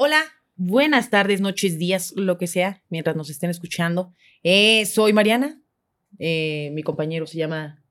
Hola, buenas tardes, noches, días, lo que sea, mientras nos estén escuchando. Eh, soy Mariana. Eh, mi compañero se llama.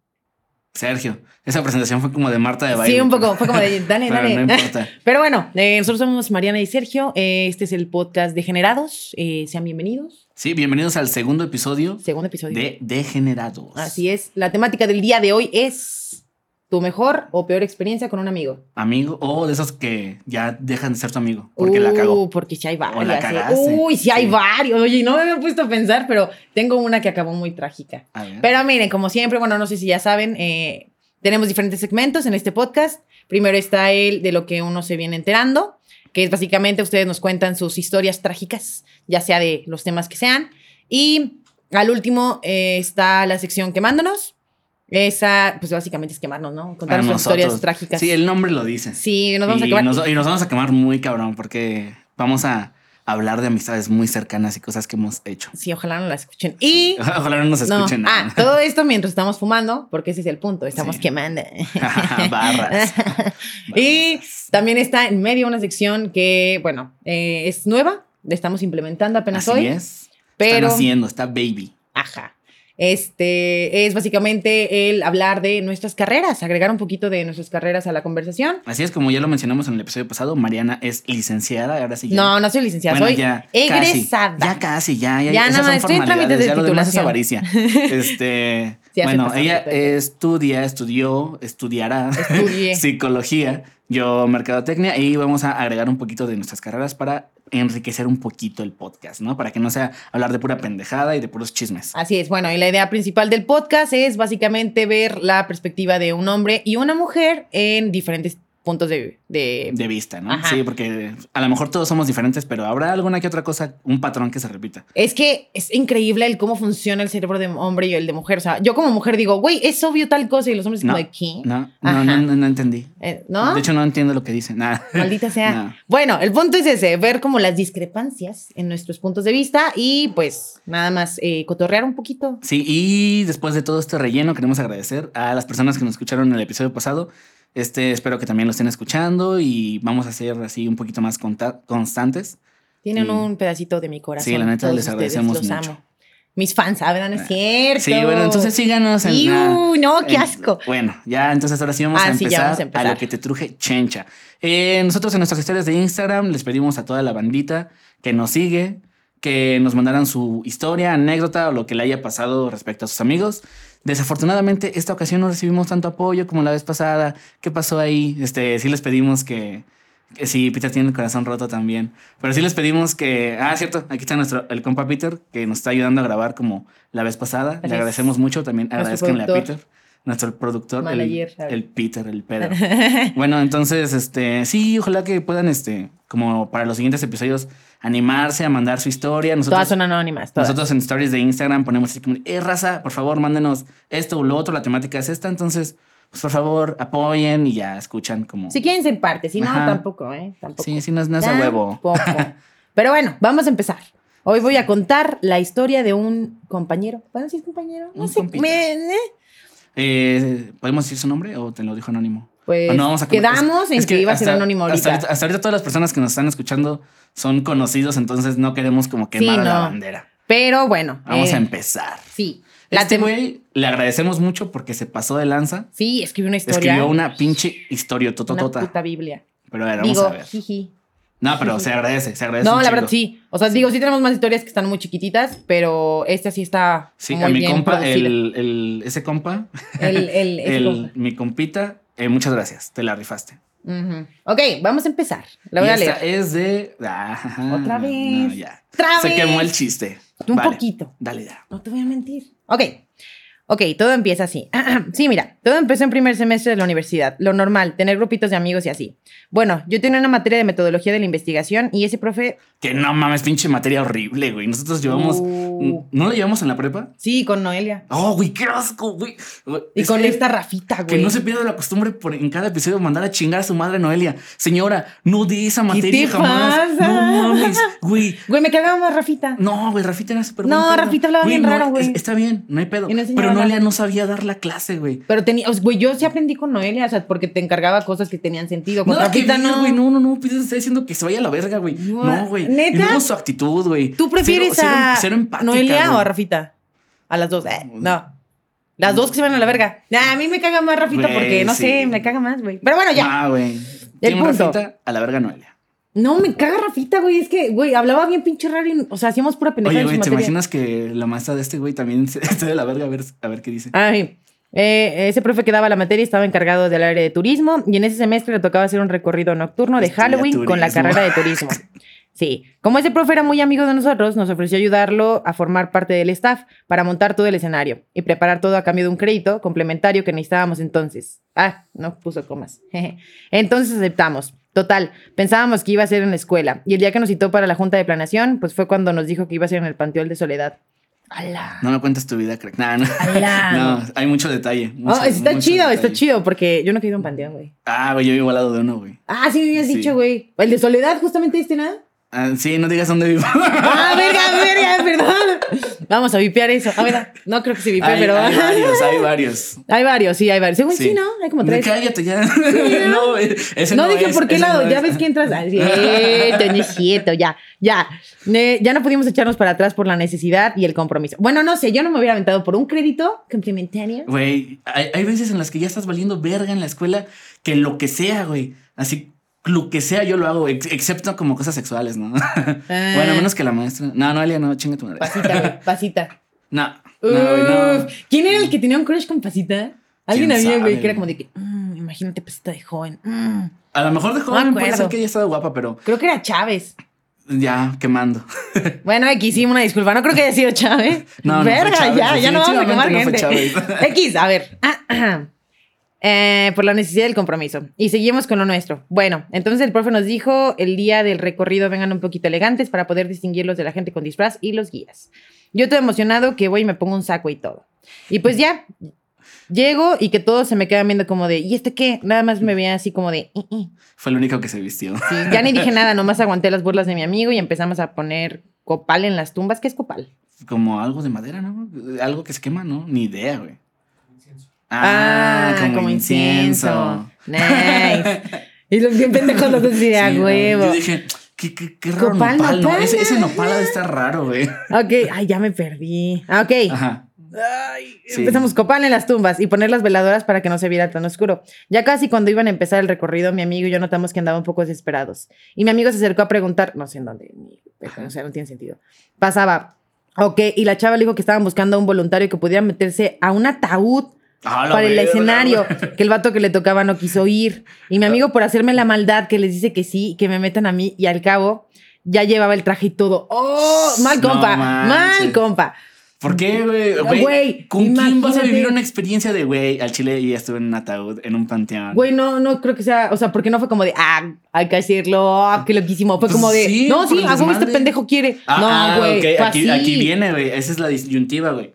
Sergio. Esa presentación fue como de Marta de baile. Sí, un poco, fue como de dale, Pero dale. no importa. Pero bueno, eh, nosotros somos Mariana y Sergio. Eh, este es el podcast Degenerados. Eh, sean bienvenidos. Sí, bienvenidos al segundo episodio Segundo episodio. de Degenerados. Así es. La temática del día de hoy es tu mejor o peor experiencia con un amigo. Amigo, o de esos que ya dejan de ser tu amigo porque la Uh, cagó. Porque sí hay O la. ¿eh? cagaste. Uy, sí hay Sí. varios. Oye, no me había puesto a pensar, pero tengo una que acabó muy trágica. A ver. Pero miren, como siempre, bueno, no sé si ya saben, eh, tenemos diferentes segmentos en este podcast. Primero está el de lo que uno se viene enterando, que es básicamente ustedes nos cuentan sus historias trágicas, ya sea de los temas que sean. Y al último eh, está la sección quemándonos. Esa, pues básicamente es quemarnos, ¿no? Contar nuestras historias trágicas. Sí, el nombre lo dice. Sí, nos vamos a quemar. nos, y nos vamos a quemar muy cabrón porque vamos a hablar de amistades muy cercanas y cosas que hemos hecho. Sí, ojalá no la escuchen. Y Ojalá no nos No. escuchen Ah, nada. todo esto mientras estamos fumando, porque ese es el punto, estamos Sí. quemando. Barras. y también está en medio una sección que, bueno, eh, es nueva, la estamos implementando apenas Así hoy. es. pero- Están haciendo, está baby. Ajá. Este es básicamente el hablar de nuestras carreras, agregar un poquito de nuestras carreras a la conversación. Así es, como ya lo mencionamos en el episodio pasado, Mariana es licenciada, ahora sí ya. No, no soy licenciada, Bueno, soy ya, egresada. Casi, ya casi, ya, ya. Ya, nada más, estoy en formalidades, trámites de ya lo demás es avaricia. Este, Sí, bueno, ella estudia, estudió, estudiará psicología, yo mercadotecnia y vamos a agregar un poquito de nuestras carreras para enriquecer un poquito el podcast, ¿no? Para que no sea hablar de pura pendejada y de puros chismes. Así es, bueno, y la idea principal del podcast es básicamente ver la perspectiva de un hombre y una mujer en diferentes puntos de... de- De vista, ¿no? Ajá. Sí, porque a lo mejor todos somos diferentes, pero habrá alguna que otra cosa, un patrón que se repita. Es que es increíble el cómo funciona el cerebro de hombre y el de mujer. O sea, yo como mujer digo, güey, es obvio tal cosa y los hombres No, como de ¿qué? No, no, no, no, no entendí. Eh, ¿No? De hecho, no entiendo lo que dicen. Maldita sea. No. Bueno, el punto es ese, ver como las discrepancias en nuestros puntos de vista y pues nada más eh, cotorrear un poquito. Sí, y después de todo este relleno, queremos agradecer a las personas que nos escucharon en el episodio pasado. Este, espero que también lo estén escuchando y vamos a ser así un poquito más constantes. Tienen un pedacito de mi corazón. Sí, la neta, les ustedes, agradecemos los mucho. amo. Mis fans, ¿saben? ¿No es cierto? Sí, bueno, entonces síganos en. Iu, ah, no, qué en- asco. Bueno, ya, entonces ahora sí vamos, Ah, a, sí, ya empezar vamos a empezar. lo que te truje chencha. Eh, nosotros en nuestras historias de Instagram les pedimos a toda la bandita que nos sigue, que nos mandaran su historia, anécdota o lo que le haya pasado respecto a sus amigos. Desafortunadamente, esta ocasión no recibimos tanto apoyo como la vez pasada. ¿Qué pasó ahí? Este, sí les pedimos que, sí, Peter tiene el corazón roto también. Pero sí les pedimos que. Ah, cierto, aquí está nuestro, el compa Peter, que nos está ayudando a grabar como la vez pasada. Le agradecemos mucho. También agradezcanle a. Peter, nuestro productor, el, Manager, el Peter, el Pedro. bueno, entonces, este, sí, ojalá que puedan, este, como para los siguientes episodios, animarse a mandar su historia. Nosotros, todas son anónimas, todas. nosotros en stories de Instagram ponemos así como, eh, raza, por favor, mándenos esto o lo otro, la temática es esta, entonces, pues por favor, apoyen y ya escuchan como... Si quieren ser parte, si no, Ajá. tampoco, ¿eh? Tampoco. Sí, sí, no es, no es a huevo. Pero bueno, vamos a empezar. Hoy voy a contar la historia de un compañero. ¿Puedo decir compañero? No Un sé. me- eh, Eh, ¿Podemos decir su nombre o te lo dijo anónimo? Pues O no vamos a quedamos es- en es que, iba a ser hasta- anónimo ahorita, hasta ahorita todas las personas que nos están escuchando son conocidos, entonces no queremos como quemar la no. bandera. Pero bueno. Vamos eh, a empezar. Sí. La Este güey le agradecemos mucho porque se pasó de lanza. Sí, escribió una historia. Escribió una pinche historia una tototota. puta Biblia. Pero a ver, vamos Digo, a ver. jiji. No, pero se agradece, se agradece. No, la verdad sí. O sea, digo, sí tenemos más historias que están muy chiquititas, pero esta sí está Sí, muy a mi bien compa, el, el- ese compa, El, mi compita, eh, muchas gracias, te la rifaste. Ujú. Ok, vamos a empezar. La voy Y a esta leer. es de. Ah, Otra no, vez. ya. Se quemó el chiste. Un Vale, poquito. Dale, ya. No te voy a mentir. Ok. Ok, todo empieza así. sí, mira, todo empezó en primer semestre de la universidad. Lo normal, tener grupitos de amigos y así. Bueno, yo tenía una materia de metodología de la investigación y ese profe, Que no mames, pinche materia horrible, güey. Nosotros llevamos. Uh. ¿No lo llevamos en la prepa? sí, con Noelia. Oh, güey, qué asco, güey. Y Es con que- esta Rafita, Que güey. no se pierda la costumbre por en cada episodio mandar a chingar a su madre Noelia. Señora, no di esa materia te jamás. pasa? No mames, güey. Güey, me cagaba más Rafita. No, güey, Rafita era súper No. Rafita hablaba bien no, raro, güey. es- Está bien, no hay pedo. Y no Pero Noelia no sabía dar la clase, güey. Pero tenía, güey, yo sí aprendí con Noelia, o sea, porque te encargaba cosas que tenían sentido. Con No, que Rafita no, no. güey, no, no, no, pues está diciendo que se vaya a la verga, güey. No, No, güey. ¿neta? Y luego su actitud, güey. ¿Tú prefieres Cero- a cero- cero empática, Noelia o a Rafita? A las dos. Eh, no. Las dos que se van a la verga. Nah, a mí me caga más Rafita porque, no sí. sé, me caga más, güey. Pero bueno, ya. Ah, güey. El punto. Rafita, a la verga Noelia. No, me caga Rafita, güey. Es que, güey, hablaba bien pinche raro. y- o sea, hacíamos pura pendejada Oye, güey, ¿te materia. imaginas que la maestra de este güey también se- está de la verga? A ver, a ver qué dice. Ay, eh, ese profe que daba la materia estaba encargado del área de turismo y en ese semestre le tocaba hacer un recorrido nocturno de Estudia Halloween con la carrera de turismo. Sí, como ese profe era muy amigo de nosotros, nos ofreció ayudarlo a formar parte del staff para montar todo el escenario y preparar todo a cambio de un crédito complementario que necesitábamos entonces. Ah, no puso comas. Entonces aceptamos. Total, pensábamos que iba a ser en la escuela y el día que nos citó para la junta de planeación, pues fue cuando nos dijo que iba a ser en el Panteón de Soledad. ¡Hala! No me cuentas tu vida, crack. No, no. ¡Hala! No, hay mucho detalle. Oh, mucho- está mucho chido, detalle. está chido, porque yo no he caído en panteón, güey. Ah, güey, yo vivo al lado de uno, güey. Ah, sí me habías Sí. dicho, güey. El de Soledad, justamente este, ¿no? Ah, sí, no digas dónde vivo. Ah, verga, verga, perdón. Vamos a vipear eso. A ver, no creo que se vipee, pero. hay varios, hay varios. Hay varios, sí, hay varios. Según sí, ¿no? Hay como tres. Cállate ya. ¿no? no, güey, ese no, no, dije es, por qué lado, no ya es. ves que entras. Ah, cierto, no ya, ya. Ne- ya no pudimos echarnos para atrás por la necesidad y el compromiso. Bueno, no sé, yo no me hubiera aventado por un crédito complementario. Güey, hay, hay veces en las que ya estás valiendo verga en la escuela que lo que sea, güey. Así, lo que sea yo lo hago, ex- excepto como cosas sexuales, ¿no? bueno, menos que la maestra. No, no, Elia, no, chinga tu madre. Pasita, pasita. No, no, güey, no. ¿Quién era el que tenía un crush con pasita? Alguien ¿Quién había, güey, que era como de que, "Mm, imagínate pasita de joven. mm". A lo mejor de joven puede acuerdo. ser que ella estado guapa, pero Creo que era Chávez. ya quemando. Bueno, X, sí, una disculpa. No creo que haya sido Chávez. No, no fue Chávez, ya, ya no vamos a quemar no gente. Chávez. X, a ver. Eh, por la necesidad del compromiso. Y seguimos con lo nuestro. Bueno, entonces el profe nos dijo, el día del recorrido vengan un poquito elegantes para poder distinguirlos de la gente con disfraz y los guías. Yo todo emocionado que voy y me pongo un saco y todo. Y pues ya, llego y que todos se me quedan viendo como de, ¿y este qué? Nada más me veían así como de, "Mm, mm". Fue el único que se vistió. Sí, ya ni dije nada, nomás aguanté las burlas de mi amigo y empezamos a poner copal en las tumbas. ¿Qué es copal? Como algo de madera, ¿no? Algo que se quema, ¿no? Ni idea, güey. Ah, como, incienso. Nice. y los bien pendejos los dos así de a Sí, huevo. Yo dije, qué, qué, qué raro Copal, nopal, ¿no? Ese, ese ah. nopal de estar raro, güey. Ok, ay, ya me perdí. Ah, ok. Ajá. Ay, Sí. Empezamos copal en las tumbas y poner las veladoras para que no se viera tan oscuro. Ya casi cuando iban a empezar el recorrido, mi amigo y yo notamos que andaban un poco desesperados. Y mi amigo se acercó a preguntar, no sé en dónde, ni- o sea, no tiene sentido. Pasaba, ok, y la chava le dijo que estaban buscando a un voluntario que pudiera meterse a un ataúd Ah, para el escenario, que el vato que le tocaba no quiso ir. Y mi amigo, por hacerme la maldad, que les dice que sí, que me metan a mí, y al cabo ya llevaba el traje y todo. ¡Oh! Mal No compa, manches. mal compa. ¿Por qué, güey? ¿Con quién vas a imagínate. vivir una experiencia de, güey, al chile y ya estuve en un ataúd, en un panteón? Güey, no, no creo que sea, o sea, porque no fue como de, ah, hay que hacerlo, ah, qué loquísimo. Fue Pues como de, sí, no, sí, huevo este pendejo quiere. Ah, no, ah, güey, ok, fue aquí, aquí viene, güey. Esa es la disyuntiva, güey.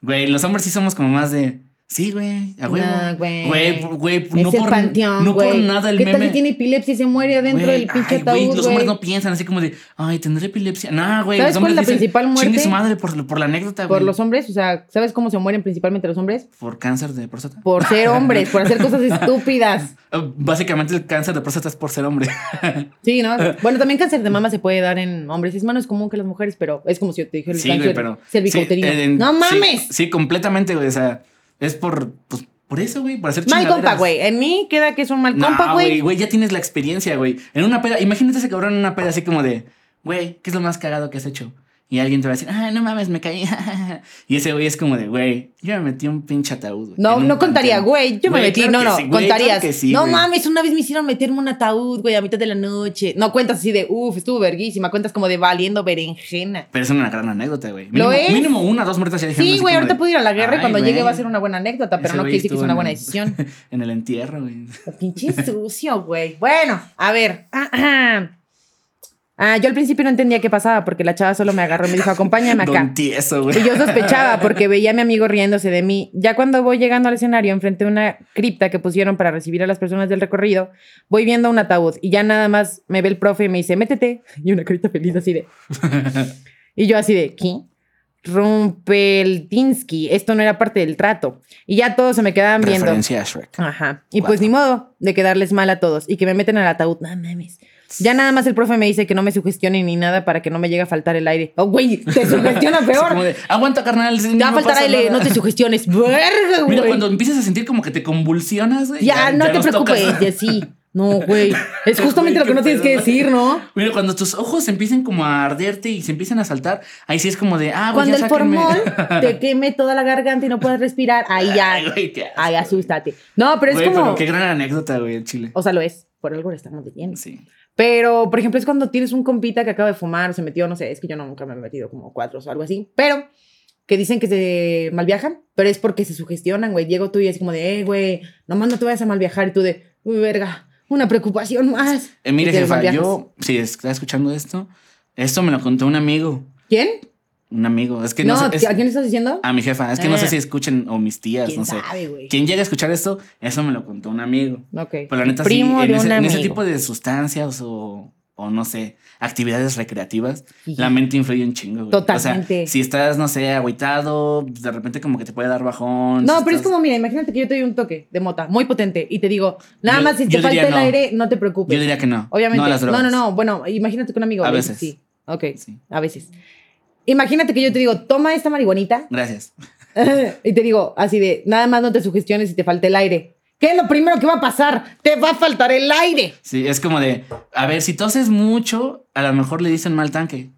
Güey, los hombres sí somos como más de. Sí, güey, a huevo. No, güey. Güey, güey, Es no el por, panteón, no por nada el ¿Qué tal meme. si tiene epilepsia y se muere adentro Güey, del pinche ay, güey, ataúd, Los güey? hombres no piensan así como de, ay, tendré epilepsia. No, güey. ¿Sabes los cuál es la dicen, principal muerte? Chingue su madre por, por la anécdota, Por güey. los hombres, o sea, ¿sabes cómo se mueren principalmente los hombres? Por cáncer de próstata. Por ser hombres, por hacer cosas estúpidas. Ah, Básicamente el cáncer de próstata es por ser hombre. Sí, ¿no? Bueno, también cáncer de mama se puede dar en hombres. Es menos común que las mujeres, pero es como si yo te dijera el Sí, cáncer güey, pero. cervicouterino. sí, en- ¡No sí, mames! Sí, completamente, güey. O sea, es por, pues, por eso, güey, por hacer mal compa, güey. En mí queda que es un mal No, compa, güey, güey. güey, ya tienes la experiencia, güey. En una peda, imagínate ese cabrón en una peda así como de, güey, ¿qué es lo más cagado que has hecho? Y alguien te va a decir, ah, no mames, me caí. y ese güey es como de, güey, yo me metí un pinche ataúd. güey, No, no contaría, panteón". güey. Yo me metí, claro no, no, sí, güey, contarías. claro que sí, no mames, una vez me hicieron meterme un ataúd, güey, a mitad de la noche. No cuentas así de, uff, estuvo verguísima. Cuentas como de valiendo berenjena. Pero es una gran anécdota, güey. ¿Lo Mínimo, es? mínimo una, dos muertas ya dijeron Sí, güey, ahorita de, puedo ir a la guerra y "Ay, cuando llegue va a ser una buena anécdota, pero ese no quiere decir que es una en buena decisión. en el entierro, güey. Pinche sucio, güey. Bueno, a ver. Ah, yo al principio no entendía qué pasaba porque la chava solo me agarró y me dijo, acompáñame acá. Don tieso, güey. Y yo sospechaba porque veía a mi amigo riéndose de mí. Ya cuando voy llegando al escenario, enfrente de una cripta que pusieron para recibir a las personas del recorrido, voy viendo un ataúd y ya nada más me ve el profe y me dice, métete. Y una carita feliz así de... y yo así de, ¿qué? Rumpeltinsky, esto no era parte del trato. Y ya todos se me quedaban viendo. Referencia a Shrek. Ajá. Y pues ni modo de quedarles mal a todos y que me meten al ataúd. No mames. Ya nada más el profe me dice que no me sugestionen ni nada para que no me llegue a faltar el aire. Oh, güey, te sugestiona peor. de, aguanta, carnal. Te va a faltar aire, nada". no te sugestiones. Verga, güey. Mira, cuando empiezas a sentir como que te convulsionas, güey. Ya, no te preocupes, tocas. ya sí. No, güey. Es justamente Güey, lo que no tienes que decir, ¿no? Mira, cuando tus ojos empiecen como a arderte y se empiezan a saltar, ahí sí es como de, ah, güey, Cuando ya el formol te queme toda la garganta y no puedas respirar, ahí ya. Ay, güey, qué asco, Ay, güey. asústate. No, pero es Güey, como. pero qué gran anécdota, güey, el chile. O sea, lo es. Por algo lo estamos diciendo. Sí. Pero, por ejemplo, es cuando tienes un compita que acaba de fumar o se metió, no sé, es que yo no, nunca me he metido como cuatro o algo así. Pero que dicen que se malviajan, pero es porque se sugestionan, güey. Diego tú y es como de, eh, güey, nomás no te vayas a malviajar. Y tú de, uy, verga, una preocupación más. Eh, mire, jefa, yo, si está escuchando esto, esto me lo contó un amigo. ¿Quién? Un amigo. Es que No, no, sé. es- ¿a quién le estás diciendo? a mi jefa. Es que no Ah. sé si escuchen o mis tías, ¿Quién no sé. sabe? Quien llegue a escuchar esto, eso me lo contó un amigo. Ok. Pero la neta, Primo sí, en de ese, un en ese amigo. tipo de sustancias o, o no sé, actividades recreativas, Sí. la mente influye un chingo. güey. Totalmente. O sea, si estás, no sé, agüitado, de repente como que te puede dar bajón. No, si pero es como, mira, imagínate que yo te doy un toque de mota muy potente y te digo, nada Yo- más si te falta el no. aire, no te preocupes. Yo diría que no. Obviamente. No a las No, drogas. no, no. Bueno, imagínate que un amigo. A veces. Sí. Ok. Sí. A veces. Imagínate que yo te digo, toma esta marihuanita Gracias. y te digo, así de, nada más no te sugestiones si te falta el aire. ¿Qué es lo primero que va a pasar? Te va a faltar el aire. Sí, es como de, a ver, si toses mucho, a lo mejor le dicen mal tanque.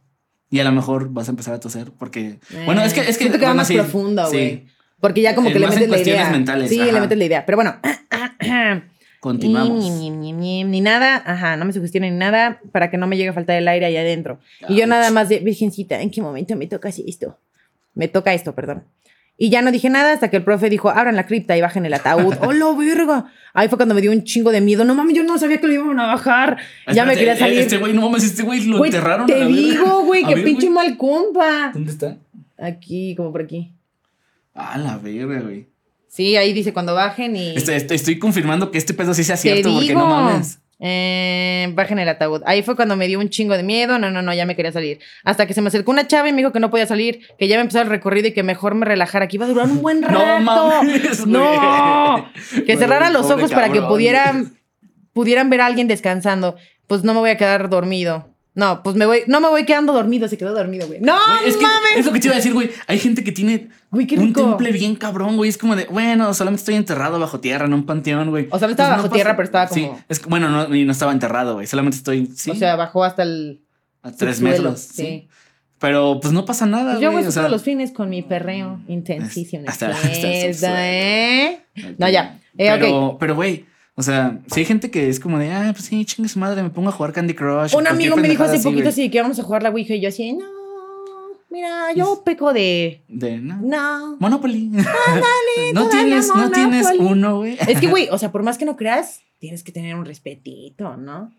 Y a lo mejor vas a empezar a toser porque... Bueno, es que... Es que que va bueno, más sí, profundo, sí. güey. Porque ya como Eh, que le metes la idea. mentales, sí, ajá. le metes la idea. Pero bueno, Continuamos. Ni, ni, ni, ni, ni nada, ajá, no me sugestionen ni nada para que no me llegue a faltar el aire ahí adentro. Y yo nada más de, virgencita, ¿en qué momento me toca así esto? Me toca esto, perdón. Y ya no dije nada hasta que el profe dijo, abran la cripta y bajen el ataúd. ¡Oh, la verga! Ahí fue cuando me dio un chingo de miedo. No mames, yo no sabía que lo iban a bajar. ya me quería salir. Este güey, no mames, este güey lo enterraron. a te la digo, güey, A que ver, pinche mal compa. ¿Dónde está? Aquí, como por aquí. Ah, la verga, güey. Sí, ahí dice cuando bajen y... Estoy, estoy- estoy confirmando que este pedo sí sea cierto, porque digo. no mames. Eh, bajen el ataúd. Ahí fue cuando me dio un chingo de miedo. No, no, no, ya me quería salir. Hasta que se me acercó una chava y me dijo que no podía salir, que ya me empezó el recorrido y que mejor me relajara, que iba a durar un buen rato. No mames, No. güey. Que cerrara los ojos para que pudieran, pudieran ver a alguien descansando. Pues no me voy a quedar dormido. No, pues me voy, no me voy quedando dormido, se quedó dormido, güey. No, Güey, es que es lo que te iba a decir, güey. Hay gente que tiene Güey, qué un temple bien cabrón, güey. Es como de, bueno, solamente estoy enterrado bajo tierra en un panteón, güey. O sea, no estaba Pues bajo tierra, pero estaba Sí, como- es que, bueno, no, no estaba enterrado, güey. Solamente estoy, sí, O sea, bajó hasta el a tres subsuelo, metros. Sí. sí. Pero pues no pasa nada, Pues yo eso o sea, todos los fines con mi perreo intensísimo. Hasta- hasta el. ¿eh? No, ya. Eh, pero, pero, güey, o sea, si hay gente que es como de, ah, pues sí, chingue su madre, me pongo a jugar Candy Crush. Un amigo me dijo hace así, poquito así que vamos a jugar la Ouija y yo así, no, mira, yo peco de... De, no. No. Monopoly. no todavía tienes, no tienes uno, güey. Es que, güey, o sea, por más que no creas, tienes que tener un respetito, ¿no?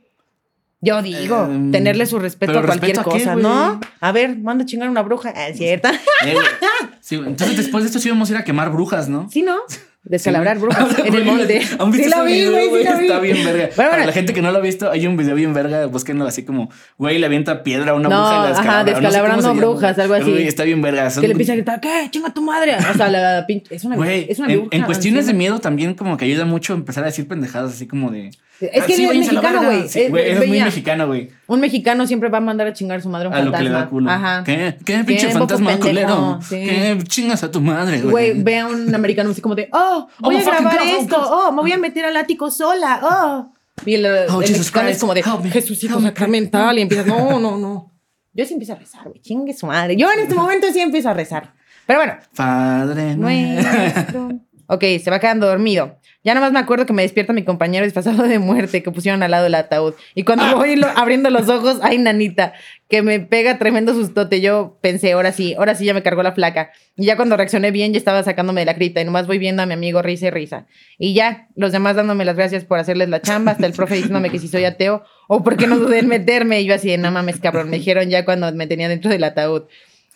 Yo digo, Em, tenerle su respeto a cualquier ¿respeto a qué, cosa? ¿no? A ver, manda a chingar una bruja. Ah, ¿es cierta? Eh. Sí. Entonces después de esto sí íbamos a ir a quemar brujas, ¿no? ¿Sí, no? Descalabrar brujas en el monte. ¿Han visto Sí vi, güey, vi. Está bien verga. Bueno, Para la gente que no lo ha visto, hay un video bien verga, búsquenlo así como, güey, le avienta piedra a una No, bruja y la ajá, descalabra. No sé cómo descalabrando llama, brujas, algo así. Güey, está bien verga. Son- Que le empieza a gritar, ¿qué? ¡Chinga tu madre! O sea, la. Es una, Güey, es una en, bruja en cuestiones de miedo también como que ayuda mucho empezar a decir pendejadas así como de... Es "Ah, que sí, es mexicano, verga". güey. Sí, güey, es muy mexicano, güey. Un mexicano siempre va a mandar a chingar a su madre a un A lo que le fantasma. da culo. Ajá. ¿Qué? ¿Qué pinche ¿Qué, fantasma culero? Sí. ¿Qué chingas a tu madre, güey? Güey, ve a un americano así como de, oh, voy Oh, a grabar God, esto, oh, me voy a meter al ático sola, oh. Y el, Oh, el mexicano es Christ, como de, me, Jesucito sacramental, y empiezas, no, no, no. Yo sí empiezo a rezar, güey, chingue su madre. Yo en este momento sí empiezo a rezar. Pero bueno, Padre nuestro Ok, se va quedando dormido. Ya nomás me acuerdo que me despierta mi compañero disfrazado de muerte que pusieron al lado del ataúd. Y cuando voy lo- abriendo los ojos, ay, nanita, que me pega tremendo sustote. Yo pensé, ahora sí, ahora sí ya me cargó la flaca. Y ya cuando reaccioné bien, ya estaba sacándome de la cripta. Y nomás voy viendo a mi amigo risa y risa. Y ya, los demás dándome las gracias por hacerles la chamba. Hasta el profe diciéndome que si soy ateo o porque no dudé en meterme. Y yo así de, no mames, cabrón. Me dijeron ya cuando me tenía dentro del ataúd.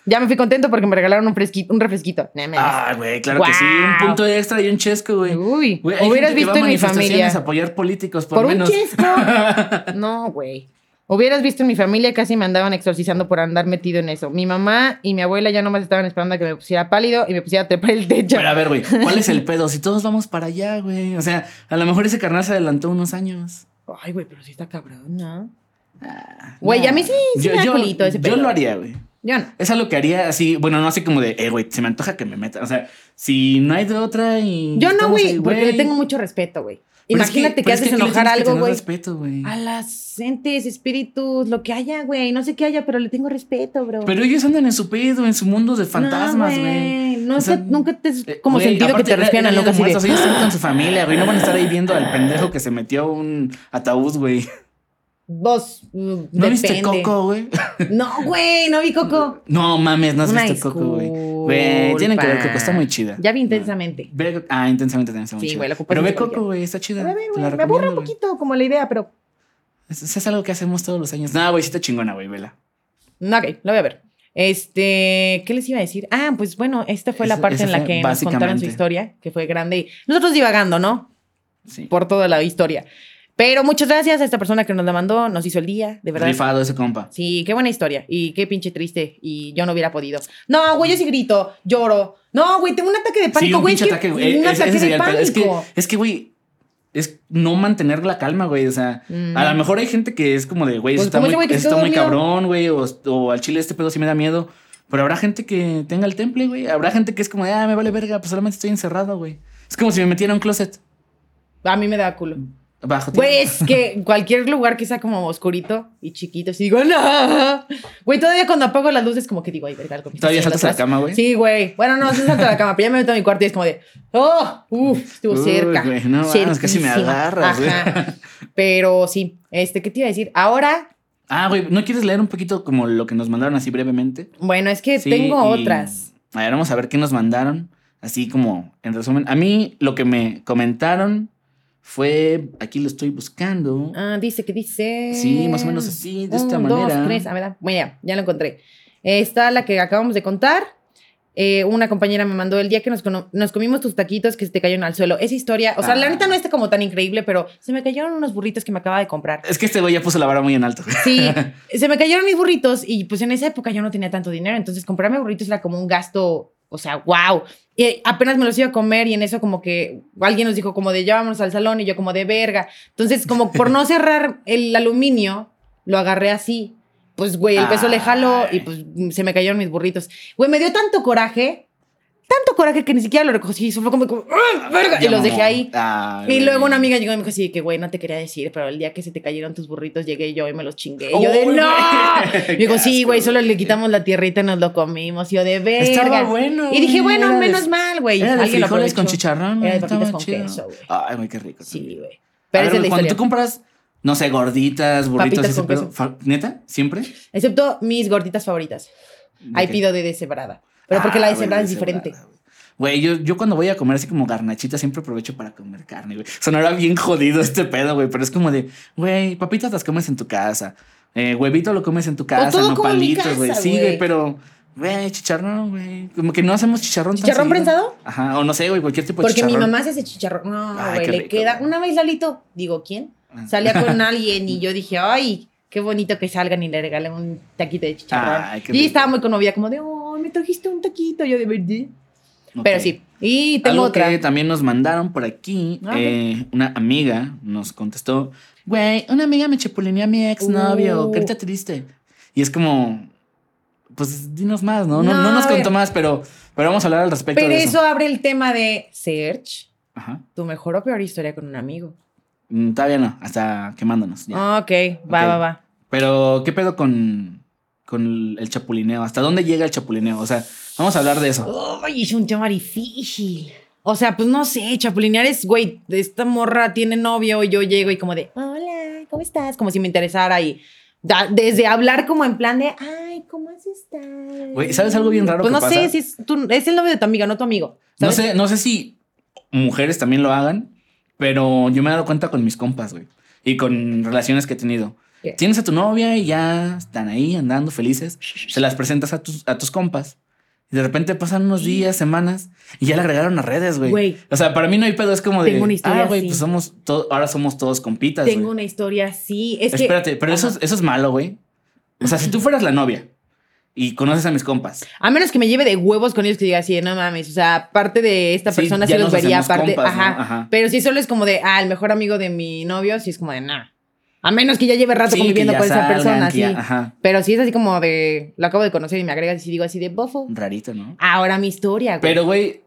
Ya me fui contento porque me regalaron un, fresquito, un refresquito. Ah, güey, claro que sí. Un punto extra y un chesco, güey. Uy, Güey, hubieras visto en mi familia. apoyar políticos, por, Por un menos. chesco. No, güey. Hubieras visto en mi familia, casi me andaban exorcizando por andar metido en eso. Mi mamá y mi abuela ya nomás estaban esperando a que me pusiera pálido y me pusiera a trepar el techo. Pero a ver, güey, ¿cuál es el pedo? Si todos vamos para allá, güey. O sea, a lo mejor ese carnal se adelantó unos años. Ay, güey, pero sí está cabrón, ¿no? Güey, No. a mí sí, sí yo, me da yo- culito ese Yo pedo. lo haría, güey. Yo no. Es algo que haría así, bueno, no así como de, eh, güey, se me antoja que me meta. O sea, si no hay de otra y. Yo no, güey, porque le tengo mucho respeto, güey. Es Imagínate que, es haces ¿qué le enojar que algo, güey. respeto, güey. A las entes, espíritus, lo que haya, güey. No sé qué haya, pero le tengo respeto, bro. Pero ellos andan en su pedo, en su mundo de fantasmas, güey. No, O sea, nunca te has Eh, como sentido que te era- respiran así de- Muertos, Ellos están con su familia, güey. No van a estar ahí viendo al pendejo que se metió a un ataúd, güey. Vos, ¿No depende. viste Coco, güey? No, güey, no vi Coco. No mames, no has Una visto Coco, güey. Güey, tienen que ver. Coco, está muy chida. Ya vi intensamente. Ve- ah, intensamente también está muy Sí, chida. ocupas Pero ve Coco, güey, está chida. A ver, güey, me aburre un poquito como la idea, pero. Es, es algo que hacemos todos los años. No, güey, sí está chingona, güey, vela. No, ok, lo voy a ver. Este, ¿qué les iba a decir? Ah, pues bueno, esta fue la parte en la que nos contaron su historia, que fue grande. Y nosotros divagando, ¿no? Sí. Por toda la historia. Pero muchas gracias a esta persona que nos la mandó, nos hizo el día, de verdad. Rifado ese compa. Sí, qué buena historia. Y qué pinche triste. Y yo no hubiera podido. No, güey, yo sí grito, lloro. No, güey, tengo un ataque de Sí, pánico, un güey. pinche es ataque, güey. Un ataque de sería el pedo. Es que, pánico. es que, güey, es no mantener la calma, güey. O sea, Mm. a lo mejor hay gente que es como de, güey, Pues está muy, güey está muy cabrón, güey. O, o al chile este pedo sí me da miedo. Pero habrá gente que tenga el temple, güey. Habrá gente que es como ah, me vale verga, pues solamente estoy encerrado, güey. Es como si me metiera a un closet. A mí me da culo. Bajo Güey, es que cualquier lugar que sea como oscurito y chiquito, sí digo, no. Güey, todavía cuando apago las luces, como que digo, ay, verga, algo ¿Todavía saltas a la cama, güey? Sí, güey. Bueno, no, sí salto a la cama, pero ya me meto a mi cuarto y es como de, oh, uff, estuvo Uy, cerca. güey, no casi me agarras, güey. Pero sí, este, ¿qué te iba a decir? Ahora, Ah, güey, ¿no quieres leer un poquito como lo que nos mandaron así brevemente? bueno, es que Sí, tengo y- otras. A ver, vamos a ver qué nos mandaron. Así como, en resumen, a mí lo que me comentaron fue, aquí lo estoy buscando. Ah, dice que dice. Sí, más o menos así, de esta manera. Dos, tres, a ver, bueno, ya, ya lo encontré. Está la que acabamos de contar. Eh, una compañera me mandó el día que nos, nos comimos tus taquitos que se te cayeron al suelo. Esa historia, o sea, la Ah. neta no está como tan increíble, pero se me cayeron unos burritos que me acaba de comprar. Es que este güey ya puso la vara muy en alto. Sí, se me cayeron mis burritos y pues en esa época yo no tenía tanto dinero, entonces comprarme burritos era como un gasto, o sea, wow. Y apenas me los iba a comer y en eso como que alguien nos dijo como de ya vámonos al salón y yo como de verga. Entonces como por no cerrar el aluminio, lo agarré así. Pues güey, el peso le jaló y Ay. pues se me cayeron mis burritos. Güey, me dio tanto coraje, tanto coraje que ni siquiera lo recogí, solo fue como, como ¡ah, verga! Y los dejé ahí. Ay, Y luego una amiga llegó y me dijo así, que güey, no te quería decir, pero el día que se te cayeron tus burritos llegué yo y me los chingué. Y yo de Uy, ¡no! Me dijo, sí, güey, solo le quitamos la tierrita y nos lo comimos. Y yo de verga. Estaba bueno. Y dije, bueno, era de- menos mal, güey. Era de Alguien lo frijoles con chicharrón. Era de papitas con chido. queso, güey. Ay, güey, qué rico. Sí, güey. Pero ver, es la cuando historia. tú compras, no sé, gorditas, burritos, ese pedo, ¿neta? ¿Siempre? Excepto mis gorditas favoritas. Ahí pido de deshebrada. Pero porque Ah, la güey, deshebrada es diferente. güey. Yo, yo cuando voy a comer así como garnachitas siempre aprovecho para comer carne, güey. Sonará bien jodido este pedo, güey, pero es como de, güey, papitas las comes en tu casa. Eh, huevito lo comes en tu casa, no palitos, güey. Sí, güey. pero, güey, chicharrón, güey. Como que no hacemos chicharrón ¿Chicharrón prensado? Ajá, o no sé, güey, cualquier tipo de Porque mi chicharrón. mamá se hace chicharrón. No, güey, le rico, queda. Una vez Lalito, digo, ¿quién? Ah. Salía con alguien y yo dije, ay, qué bonito que salgan y le regalen un taquito de chicharrón. Ay, y estaba muy conmovida, como de, oh, me trajiste un taquito. Yo de verdad. Pero sí. Y tengo Algo otra. que también nos mandaron por aquí, Ah, eh, una amiga nos contestó, güey, una amiga me chapulineó a mi exnovio, Uh. carita triste. Y es como, pues dinos más, ¿no? No, No, no nos contó más, pero, pero vamos a hablar al respecto Pero de eso eso. abre el tema de Search, Ajá. tu mejor o peor historia con un amigo. Mm, Todavía no, hasta quemándonos. ya. Ok, va, va, va. Pero, ¿qué pedo con, con el chapulineo? ¿Hasta dónde llega el chapulineo? O sea, vamos a hablar de eso. Ay, es un tema difícil. O sea, pues no sé, chapulinear es, güey, esta morra tiene novio y yo llego y como de, hola, ¿cómo estás? Como si me interesara y da- desde hablar como en plan de, ay, ¿cómo has estado? Güey, ¿sabes algo bien raro Pues que no sé si es, tu- es el novio de tu amiga, no tu amigo. No sé, no sé si mujeres también lo hagan, pero yo me he dado cuenta con mis compas, güey. Y con relaciones que he tenido. Tienes a tu novia y ya están ahí andando felices. Se las presentas a tus, a tus compas. Y de repente pasan unos días, semanas, y ya la agregaron a redes, güey. O sea, para mí no hay pedo, es como de. Tengo una historia ah, güey, pues somos to- ahora somos todos compitas. Tengo güey". una historia así. Es que- Espérate, pero eso, Ajá. eso es malo, güey. O sea, si tú fueras la novia y conoces a mis compas. A menos que me lleve de huevos con ellos que diga así, de, no mames, o sea, parte de esta Sí, persona sí, ya los vería aparte. compas, ¿no? ajá. Ajá. Pero si solo es como de, ah, el mejor amigo de mi novio, sí es como de, nada. A menos que ya lleve rato Sí, conviviendo con esa persona, sí. ya- ajá. Pero si es así como de, lo acabo de conocer y me agregas y digo así de bofo. Rarito, ¿no? Ahora mi historia, güey. Pero, güey,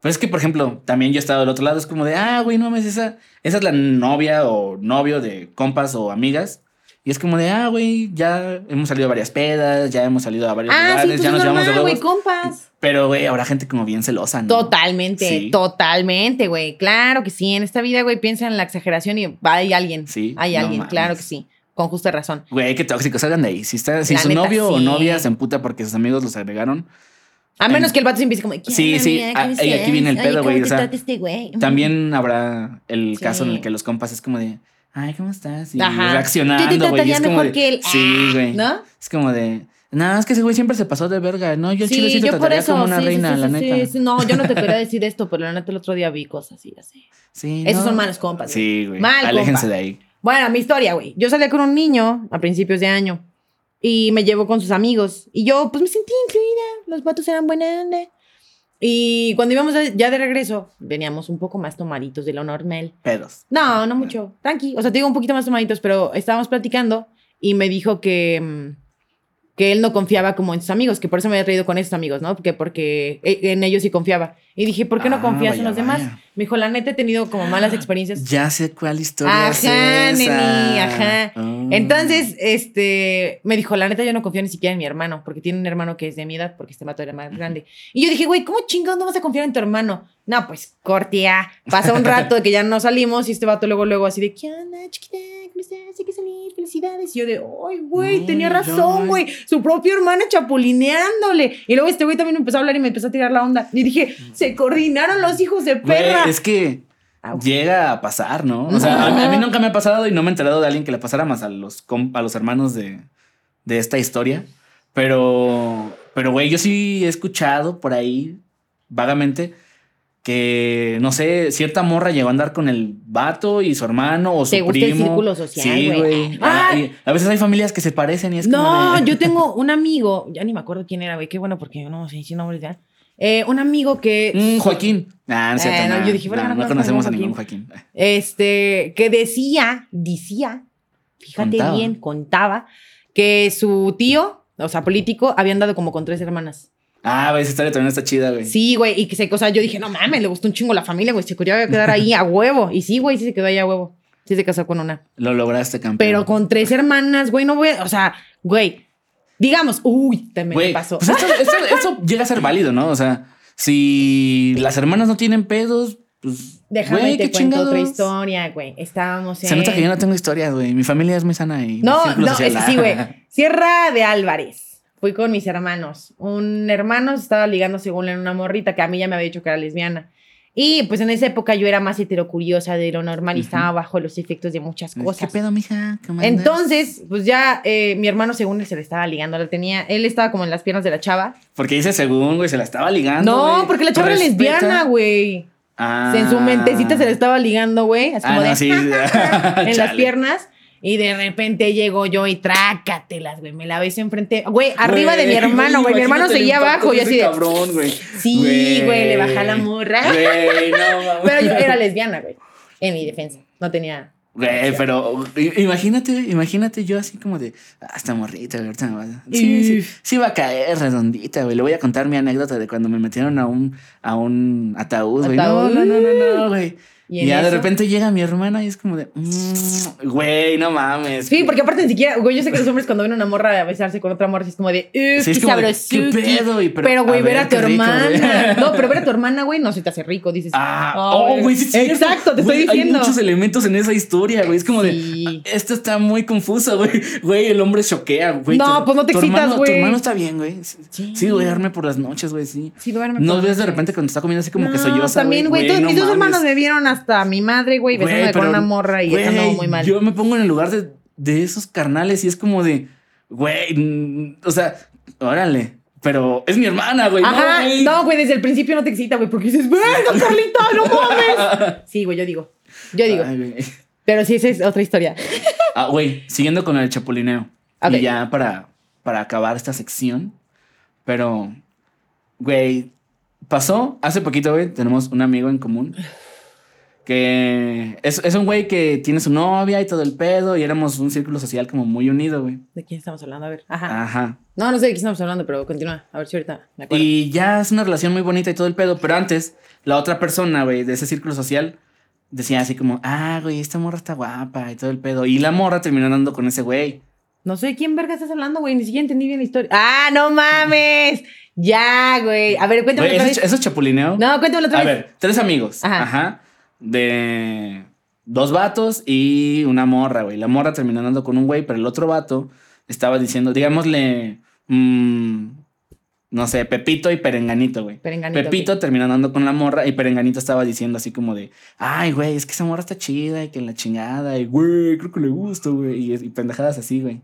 pues es que, por ejemplo, también yo he estado del otro lado, es como de, ah, güey, no mames, esa, esa es la novia o novio de compas o amigas. Y es como de, ah, güey, ya hemos salido a varias pedas, ya hemos salido a varios ah, sí, lugares, pues ya nos llevamos de normal, huevos. compas. Pero, güey, habrá gente como bien celosa, ¿no? Totalmente, Sí. totalmente, güey. Claro que sí. En esta vida, güey, piensa en la exageración y hay alguien. Sí, Hay no alguien, mames. claro que sí. Con justa razón. Güey, qué tóxicos, salgan de ahí. Si, está, si La su neta, novio o novia se emputa porque sus amigos los agregaron, A menos En- que el vato se empiece como, ¿qué Sí, sí, aquí viene el pedo, Oye, güey, ¿cómo o te sea, trata este güey? también habrá el Sí. caso en el que los compas es como de, ay, ¿cómo estás? Y Ajá. Reaccionando, güey. Es como mejor de, que él. Sí, Ah, güey. ¿no? Es como de, no, es que ese güey siempre se pasó de verga, ¿no? Yo el chile sí te yo trataría eso. como una sí, sí, reina, sí, la sí, neta. sí, sí. No, yo no te quería decir esto, pero la neta el otro día vi cosas así, así. Sí, Esos no. son malos compas. Sí, güey. Mal Aléjense compa. de ahí. Bueno, mi historia, güey. Yo salía con un niño a principios de año y me llevó con sus amigos. Y yo, pues me sentí incluida. Los vatos eran buena onda. Y cuando íbamos ya de regreso, veníamos un poco más tomaditos de lo normal. Pedos. No, no mucho. Tranqui. O sea, te digo un poquito más tomaditos, pero estábamos platicando y me dijo que, mm, que él no confiaba como en sus amigos, que por eso me había traído con esos amigos, ¿no? Que porque e- en ellos sí confiaba. Y dije, ¿por qué no Ah, confías en los demás? vaya. Me dijo, la neta he tenido como malas experiencias. Ya sé cuál historia es Ajá, esa. neni, ajá. Ah. Entonces, este, me dijo, la neta yo no confío ni siquiera en mi hermano, porque tiene un hermano que es de mi edad, porque este mato era más grande. Y yo dije, güey, ¿cómo chingados no vas a confiar en tu hermano? No, pues, cortea. Pasa un rato de que ya no salimos y este vato luego, luego así de, ¿qué onda, chiquita? ¿Cómo estás? Hay que salir, felicidades. Y yo de, ay, güey, tenía razón, güey. Su propio hermano chapulineándole. Y luego este güey también me empezó a hablar y me empezó a tirar la onda. Y dije, se coordinaron los hijos de perra. es que Au. llega a pasar, ¿no? O sea, a, mí- a mí nunca me ha pasado y no me he enterado de alguien que le pasara más a los, a los hermanos de, de esta historia. Pero, pero, güey, yo sí he escuchado por ahí, vagamente, que, no sé, cierta morra llegó a andar con el vato y su hermano o su Te gusta el primo. círculo social, Sí, güey. güey. Ah. Ah, a veces hay familias que se parecen y es como No, de- yo tengo un amigo, ya ni me acuerdo quién era, güey, qué bueno porque yo no sé si nombres ya. Eh, un amigo que, Mm, Joaquín. Ah, no cierto. Eh, no, nah, yo dije, no no, conocemos a ningún ningún Joaquín. este, que decía, decía, fíjate Contaba. bien, contaba, que su tío, o sea, político, había andado como con tres hermanas. Ah, güey, esa historia también está chida, güey. Sí, güey, y que se, o sea, yo dije, no mames, le gustó un chingo la familia, güey, se quería quedar ahí a huevo. Y sí, güey, sí se quedó ahí a huevo. Sí se casó con una. Lo lograste, campeón. Pero con tres hermanas, güey, no voy, a- o sea, güey, digamos, uy, también me pasó. pues esto, esto- esto llega a ser válido, ¿no? O sea, si las hermanas no tienen pedos, pues. Déjame güey, te qué cuento otra chingados. historia, güey. Estábamos en... Se nota que yo no tengo historias, güey. Mi familia es muy sana y. No, no, es que sí, güey. Sierra de Álvarez. Fui con mis hermanos. Un hermano se estaba ligando según en una morrita que a mí ya me había dicho que era lesbiana. Y pues en esa época yo era más heterocuriosa de lo normal y estaba bajo los efectos de muchas ¿Qué cosas. pedo, mija? ¿Cómo? Entonces, pues ya eh, mi hermano según él se le estaba ligando, la tenía, él estaba como en las piernas de la chava. Porque dice según, güey, se la estaba ligando. No, porque la chava era Respeta. lesbiana, güey. Ah. En su mentecita se le estaba ligando, güey. Así Ah, como no, de, sí. en las piernas. Y de repente llego yo y trácatelas, güey. Me la beso enfrente. Güey, arriba de mi hermano, güey. Mi hermano seguía abajo. Y así de. cabrón, güey. Sí, güey, le bajé a la morra. Güey, no. Pero yo era lesbiana, güey. En mi defensa. No tenía. Güey, pero imagínate, imagínate yo así como de, ah, esta morrita, güey, ahorita me va a- Sí, sí, sí va a caer redondita, güey. Le voy a contar mi anécdota de cuando me metieron a un, a un ataúd, güey. No, no, no, no, no, güey. Y ya de repente llega mi hermana y es como de, "Mm, güey, no mames. Sí, porque aparte ni siquiera, güey, yo sé que los hombres cuando ven una morra a besarse con otra morra, sí es como de, "Uf, Sí, es qué como de, sabrosuki". ¿qué pedo? Y pero, Pero, güey, a ver ver, a tu rico, hermana. No, pero ver a tu hermana, güey, no se te hace rico, dices. Ah, oh, güey, sí, cierto. Exacto, te Güey, estoy diciendo. Hay muchos elementos en esa historia, güey. Es como Sí. de, "Ah, esto está muy confuso, güey. Güey, el hombre choquea, güey. No, Tu- pues no te excitas, hermano- güey. Tu hermano está bien, güey. Sí, Sí. sí, duerme por las noches, güey, sí. Sí, duerme No ves de repente cuando está comiendo así como que No, solloza, También, güey, mis dos hermanos me vieron hasta mi madre, güey, besándome con una morra y güey, estando muy mal. Yo me pongo en el lugar de, de esos carnales y es como de, güey, mm, o sea, órale. Pero es mi hermana, güey. Ajá, no, güey. no, desde el principio no te excita, güey, porque dices, ¡venga, Carlita, no mames! Sí, güey, yo digo. Yo digo. Ay. Pero sí, esa es otra historia. Ah, güey, siguiendo con el chapulineo. Ok. Y ya para, para acabar esta sección. Pero, güey, pasó hace poquito, güey. Tenemos un amigo en común. Que es, es un güey que tiene su novia y todo el pedo. Y éramos un círculo social como muy unido, güey. ¿De quién estamos hablando? A ver. Ajá. Ajá. No, no sé de quién estamos hablando, pero continúa. A ver si ahorita me acuerdo. Y ya es una relación muy bonita y todo el pedo. Pero antes, la otra persona, güey, de ese círculo social, decía así como, ah, güey, esta morra está guapa y todo el pedo. Y la morra terminó andando con ese güey. No sé de quién verga estás hablando, güey. Ni siquiera entendí bien la historia. ¡Ah, no mames! Ya, güey. A ver, cuéntame Güey, otra ¿eso, vez. eso es chapulineo? No, cuéntame otra A vez. ver, tres amigos. Ajá. Ajá. De dos vatos y una morra, güey. La morra terminó andando con un güey, pero el otro vato estaba diciendo, digámosle, mm, no sé, Pepito y Perenganito, güey. Perenganito, Pepito terminó andando con la morra y Perenganito estaba diciendo así como de, ay, güey, es que esa morra está chida y que la chingada, y güey, creo que le gusta, güey. Y, y pendejadas así, güey.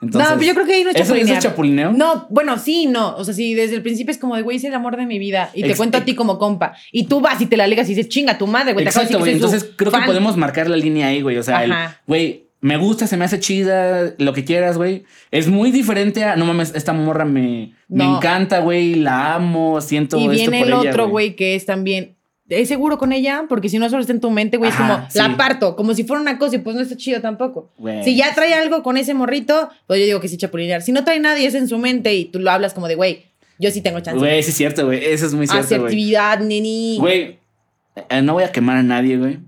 Entonces, no, pero yo creo que ahí no es ¿eso, ¿Eso es chapulineo? No, bueno, sí, no. O sea, sí, desde el principio es como de, güey, es el amor de mi vida. Y te Ex- cuento a ti como compa. Y tú vas y te la alegas y dices, chinga tu madre, güey. Exacto, güey. Entonces creo que fan". podemos marcar la línea ahí, güey. O sea, el, güey, me gusta, se me hace chida, lo que quieras, güey. Es muy diferente a, no mames, esta morra me, me encanta, güey, la amo, siento Y esto viene por el ella, otro, güey, que es también. ¿Es seguro con ella? Porque si no solo está en tu mente, güey, es como, sí. la parto, como si fuera una cosa y pues no está chido tampoco. Güey. Si ya trae algo con ese morrito, pues yo digo que sí chapulinear. Si no trae nada y es en su mente y tú lo hablas como de, güey, yo sí tengo chance. Güey, sí es cierto, güey. Eso es muy cierto, güey. Asertividad, neni. Güey, eh, no voy a quemar a nadie, güey.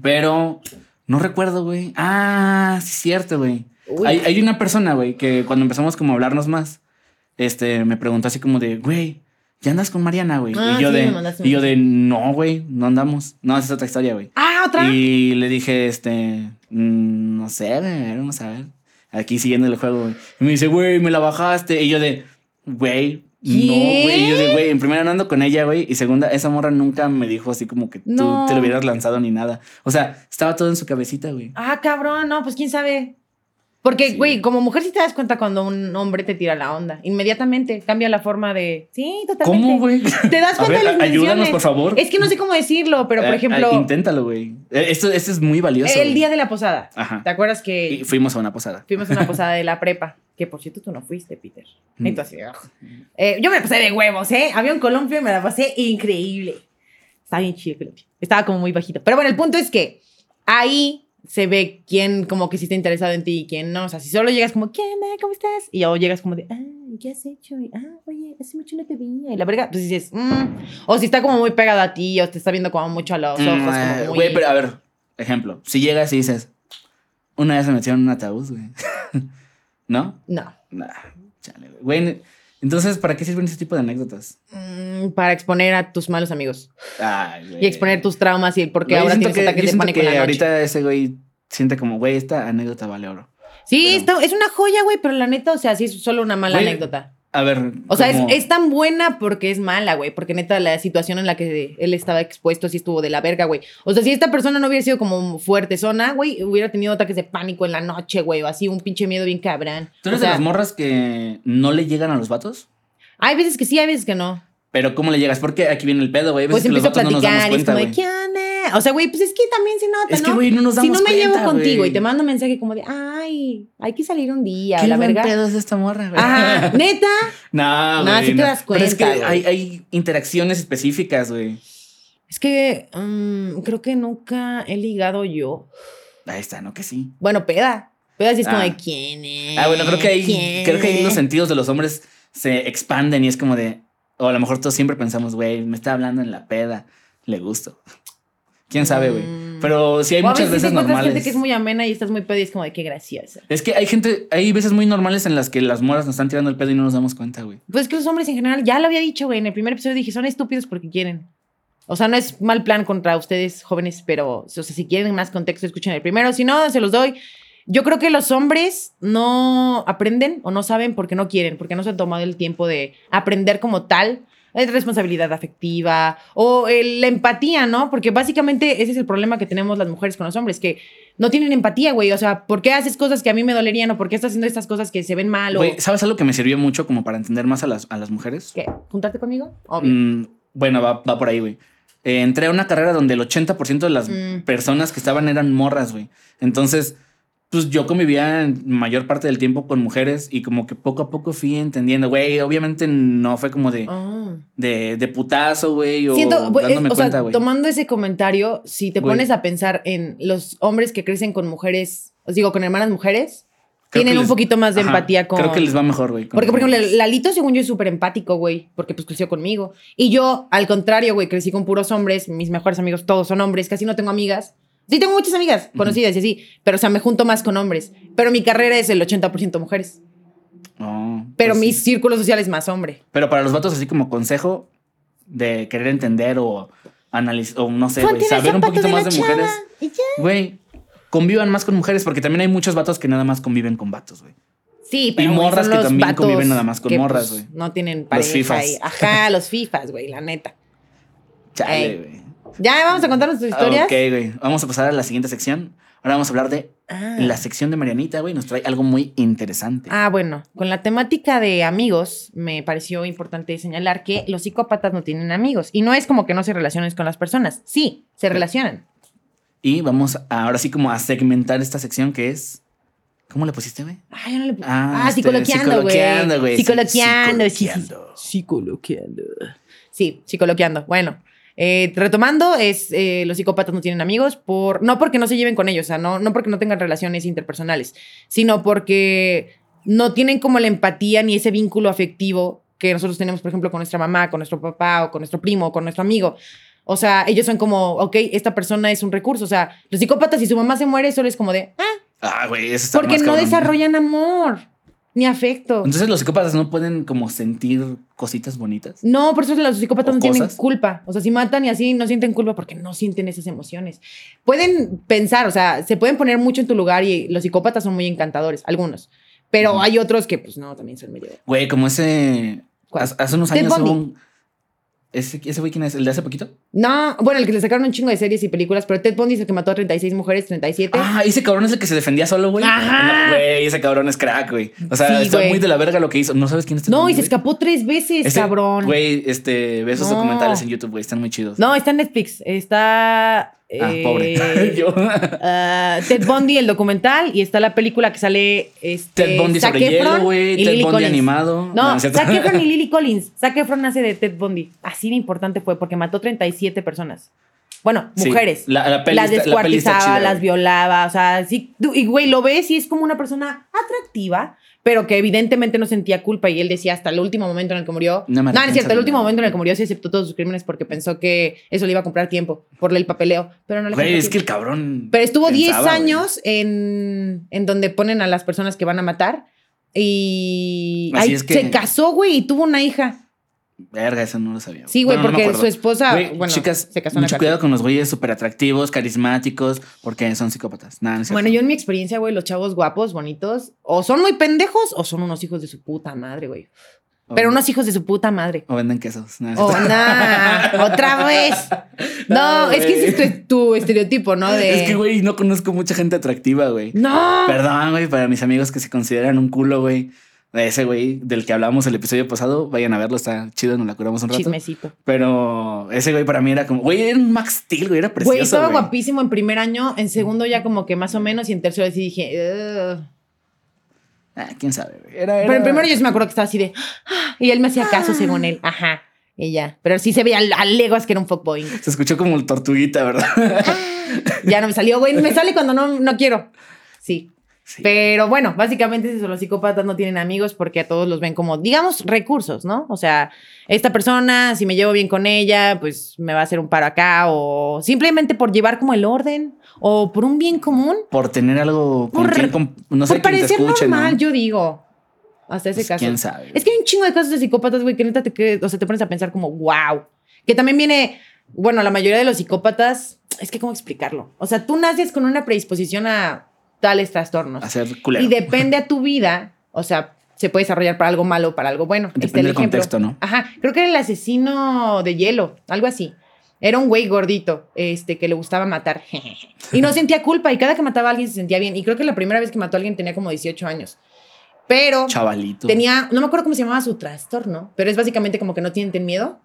Pero no recuerdo, güey. Ah, sí es cierto, güey. Hay, hay una persona, güey, que cuando empezamos como a hablarnos más, este, me preguntó así como de, güey, ¿ya andas con Mariana, güey? Ah, y yo sí, de, y yo de, no, güey, no andamos. No, esa es otra historia, güey. Ah, otra. Y le dije, este, mm, no sé, güey, vamos a ver. Aquí siguiendo el juego, güey. Y me dice, güey, me la bajaste. Y yo de, güey, no, güey. Y yo de, güey, en primera no ando con ella, güey. Y segunda, esa morra nunca me dijo así como que No. tú te lo hubieras lanzado ni nada. O sea, estaba todo en su cabecita, güey. Ah, cabrón, no, pues quién sabe. Porque, Sí. güey, como mujer sí te das cuenta cuando un hombre te tira la onda. Inmediatamente cambia la forma de. Sí, totalmente. ¿Cómo, güey? Te das cuenta ver, de las ayúdanos, por favor. Es que no sé cómo decirlo, pero por Eh, ejemplo, inténtalo, güey. Eh, Esto, esto es muy valioso. el día de la posada. Ajá. ¿Te acuerdas que Y fuimos a una posada. fuimos a una posada de la prepa? Que por cierto tú no fuiste, Peter. Mm. Entonces, ugh. Eh, yo me la pasé de huevos, ¿eh? Había un columpio y me la pasé increíble. Estaba bien chido el columpio. Estaba como muy bajito. Pero bueno, el punto es que ahí se ve quién como que sí está interesado en ti y quién no. O sea, si solo llegas como, ¿qué onda? ¿Cómo estás? Y luego llegas como de, ah, ¿qué has hecho? Y, ah, oye, hace mucho no te veía. Y la verga, pues dices, mm. O si está como muy pegado a ti o te está viendo como mucho a los ojos. Mm, como eh, muy... Güey, pero a ver, ejemplo. Si llegas y dices, una vez se metieron en un ataúd, güey. ¿No? No. Nah, chale, güey. Güey, entonces, ¿para qué sirven ese tipo de anécdotas? Mm, para exponer a tus malos amigos. Ay. Y exponer tus traumas y el por qué ahora tienes que- ataques de pánico en que la noche. ahorita ese güey siente como, güey, esta anécdota vale oro. Sí, Pero- está- es una joya, güey, pero la neta, o sea, sí es solo una mala Güey, anécdota. A ver. O sea, es, es tan buena porque es mala, güey. Porque neta, la situación en la que él estaba expuesto sí estuvo de la verga, güey. O sea, si esta persona no hubiera sido como fuerte zona, güey, hubiera tenido ataques de pánico en la noche, güey. O así, un pinche miedo bien cabrón. ¿Tú eres o sea, de las morras que no le llegan a los vatos? Hay veces que sí, hay veces que no. Pero ¿cómo le llegas? Porque aquí viene el pedo, güey. Pues empiezo a vatos no nos damos platicar y es como. ¿qué onda? O sea, güey, pues es que también se nota, Es ¿no? que, güey, no nos si damos no me llevo cuenta, contigo y te mando mensaje como de, ay, hay que salir un día, ¿Qué la buen verga. pedo es esta morra, güey? Ajá, neta. No, No, güey. sí te das Pero es que cuenta, hay, interacciones específicas, güey. Es que mm, creo que nunca he ligado yo. Ahí está, ¿no? Que sí. Bueno, peda. Peda sí es como Ah. de quién es. Ah, bueno, creo que ahí, ¿Quién creo que ahí los es?". sentidos de los hombres se expanden y es como de, o a lo mejor todos siempre pensamos, güey, me está hablando en la peda, le gusto. Quién sabe, güey. Mm. Pero sí hay O muchas veces normales. gente que es muy amena y estás muy pedo y es como de qué graciosa. Es que hay gente, hay veces muy normales en las que las moras nos están tirando el pedo y no nos damos cuenta, güey. Pues que los hombres en general, ya lo había dicho, güey, en el primer episodio dije, son estúpidos porque quieren. O sea, no es mal plan contra ustedes jóvenes, pero o sea, si quieren más contexto, escuchen el primero. Si no, se los doy. Yo creo que los hombres no aprenden o no saben porque no quieren, porque no se han tomado el tiempo de aprender como tal. Es responsabilidad afectiva o el- la empatía, ¿no? Porque básicamente ese es el problema que tenemos las mujeres con los hombres, que no tienen empatía, güey. O sea, ¿por qué haces cosas que a mí me dolerían o por qué estás haciendo estas cosas que se ven mal? O, ¿sabes algo que me sirvió mucho como para entender más a las, a las mujeres? ¿Qué? ¿Juntarte conmigo? Obvio. Mm, bueno, va, va por ahí, güey. Eh, entré a una carrera donde el 80% de las Mm. personas que estaban eran morras, güey. Entonces, pues yo convivía mayor parte del tiempo con mujeres y como que poco a poco fui entendiendo, güey. Obviamente no fue como de, Ah. de, de putazo, güey, o Siento, güey, dándome es- o cuenta, güey. tomando ese comentario, si te pones a pensar en los hombres que crecen con mujeres, os digo, con hermanas mujeres, Creo tienen un poquito más de Ajá, empatía con... Creo que les va mejor, güey. Porque, por ejemplo. Lalito, según yo, es súper empático, güey, porque pues creció conmigo. Y yo, al contrario, güey, crecí con puros hombres, mis mejores amigos todos son hombres, casi no tengo amigas. Sí, tengo muchas amigas conocidas y así, pero o sea, me junto más con hombres. Pero mi carrera es el 80% mujeres. Oh, Pero pues mi sí. círculo social es más hombre. Pero para los vatos, así como consejo de querer entender o analizar, o no sé, el saber un poquito de más de chava mujeres. y. Güey, convivan más con mujeres, porque también hay muchos vatos que nada más conviven con vatos, güey. Sí, pero güey, morras que los también conviven nada más con que, morras, pues, güey. No tienen pareja. fifas. y- ajá, los fifas, güey, la neta. Chale, Ey. güey. Ya vamos a contar nuestras historias. Ok, güey. Vamos a pasar a la siguiente sección. Ahora vamos a hablar de Ah. la sección de Marianita, güey. Nos trae algo muy interesante. Ah, bueno, con la temática de amigos, me pareció importante señalar que los psicópatas no tienen amigos. Y no es como que no se relacionen con las personas. Sí, se relacionan. Y vamos a- ahora sí como a segmentar esta sección que es... ¿Cómo le pusiste, güey? Ah, yo no le... Ah, Ah, este, psicoloqueando, güey. psicoloqueando, güey. Psicoloqueando, sí, sí, sí. Psicoloqueando. Psicoloqueando. Sí, psicoloqueando. Bueno, eh, retomando, es eh, los psicópatas no tienen amigos por no porque no se lleven con ellos, o sea, no, no porque no tengan relaciones interpersonales, sino porque no tienen como la empatía ni ese vínculo afectivo que nosotros tenemos, por ejemplo, con nuestra mamá, con nuestro papá o con nuestro primo o con nuestro amigo. O sea, ellos son como, ok, esta persona es un recurso. O sea, los psicópatas, si su mamá se muere, solo es como de, ah, Ah, eso está porque más no cabrón. desarrollan amor ni afecto. Entonces los psicópatas no pueden como sentir cositas bonitas. No, por eso los psicópatas ¿O no tienen culpa. O sea, si matan y así no sienten culpa porque no sienten esas emociones. Pueden pensar, o sea, se pueden poner mucho en tu lugar y los psicópatas son muy encantadores, algunos. Pero hay otros que, pues no, también son medio. Güey, como ese... Hace unos años hubo un... ¿Ese, ¿Ese güey quién es? ¿El de hace poquito? No, bueno, el que le sacaron un chingo de series y películas, pero Ted Bundy es el que mató a 36 mujeres, 37. Ah, ese cabrón es el que se defendía solo, güey. Ajá. No, Güey, ese cabrón es crack, güey. O sea, Sí, está güey. muy de la verga lo que hizo. ¿No sabes quién es Ted no, Bundy, y se güey? escapó tres veces, cabrón. Güey, este, ve esos No. documentales en YouTube, güey. Están muy chidos. No, está en Netflix. Está. Ah, eh, pobre. Yo. ah, Ted Bundy, el documental, y está la película que sale. Este, Ted Bundy sobre hielo, güey. Ted Lily Bundy Collins. animado. No, No. Zac Efron y Lily Collins. Zac Efron hace de Ted Bundy. Así de importante fue porque mató 37 personas. Bueno, Sí, mujeres. La, la las la descuartizaba, las violaba, o sea, sí, y güey, lo ves y es como una persona atractiva, pero que evidentemente no sentía culpa y él decía hasta el último momento en el que murió. No me No, no es cierto, el último momento en el que murió se aceptó todos sus crímenes porque pensó que eso le iba a comprar tiempo por el papeleo, pero no le Güey, es que el cabrón. Pero estuvo 10 pensaba, güey. años en, en donde ponen a las personas que van a matar y Así ahí es que- se casó, güey, y tuvo una hija. Verga, eso no lo sabía. Sí, güey, Bueno, porque su esposa, Güey, bueno, chicas, se casó en mucho cuidado con los güeyes súper atractivos, carismáticos, porque son psicópatas. Nada, no. Bueno, yo en mi experiencia, güey, los chavos guapos, bonitos, o son muy pendejos o son unos hijos de su puta madre, güey. O- Pero unos hijos de su puta madre. O venden quesos. Nada, Oh, nah, otra vez. No, No, es que ese es tu, tu estereotipo, ¿no? De... Es que, güey, no conozco mucha gente atractiva, güey. No. Perdón, güey, para mis amigos que se consideran un culo, güey. Ese güey del que hablamos el episodio pasado, vayan a verlo, está chido, nos la curamos un rato. Chismecito. Pero ese güey para mí era como, güey, era un Max Steel, güey, era Güey, precioso. estaba güey. guapísimo en primer año, en segundo ya como que más o menos, y en tercero sí dije, "Ugh". Ah, quién sabe, güey. Era, Pero en era- primero yo sí me acuerdo que estaba así de, "Ah", y él me hacía caso según él, ajá, y ya. Pero sí se veía a, leguas que era un fuckboy. Se escuchó como el tortuguita, ¿verdad? Ya no me salió, güey, me sale cuando no, no quiero. Sí. Sí. Pero bueno, básicamente los psicópatas no tienen amigos porque a todos los ven como, digamos, recursos, ¿no? O sea, esta persona, si me llevo bien con ella, pues me va a hacer un paro acá o simplemente por llevar como el orden o por un bien común. Por tener algo con Por- quien, con- no sé, por te parecer escuche, normal, ¿no? yo digo. Hasta ese Pues, caso. quién sabe. Es que hay un chingo de casos de psicópatas, güey, que neta te, que, o sea, te pones a pensar como, wow. Que también viene, bueno, la mayoría de los psicópatas, es que cómo explicarlo. O sea, tú naces con una predisposición a tales trastornos. Hacer culero. Y depende a tu vida, o sea, se puede desarrollar para algo malo o para algo bueno. Depende Este, el del ejemplo. contexto, ¿no? Ajá, creo que era el asesino de hielo, algo así. Era un güey gordito, este, que le gustaba matar. y no sentía culpa, y cada que mataba a alguien se sentía bien. Y creo que la primera vez que mató a alguien tenía como 18 años. Pero Chavalito. tenía, no me acuerdo cómo se llamaba su trastorno, pero es básicamente como que no tienen miedo.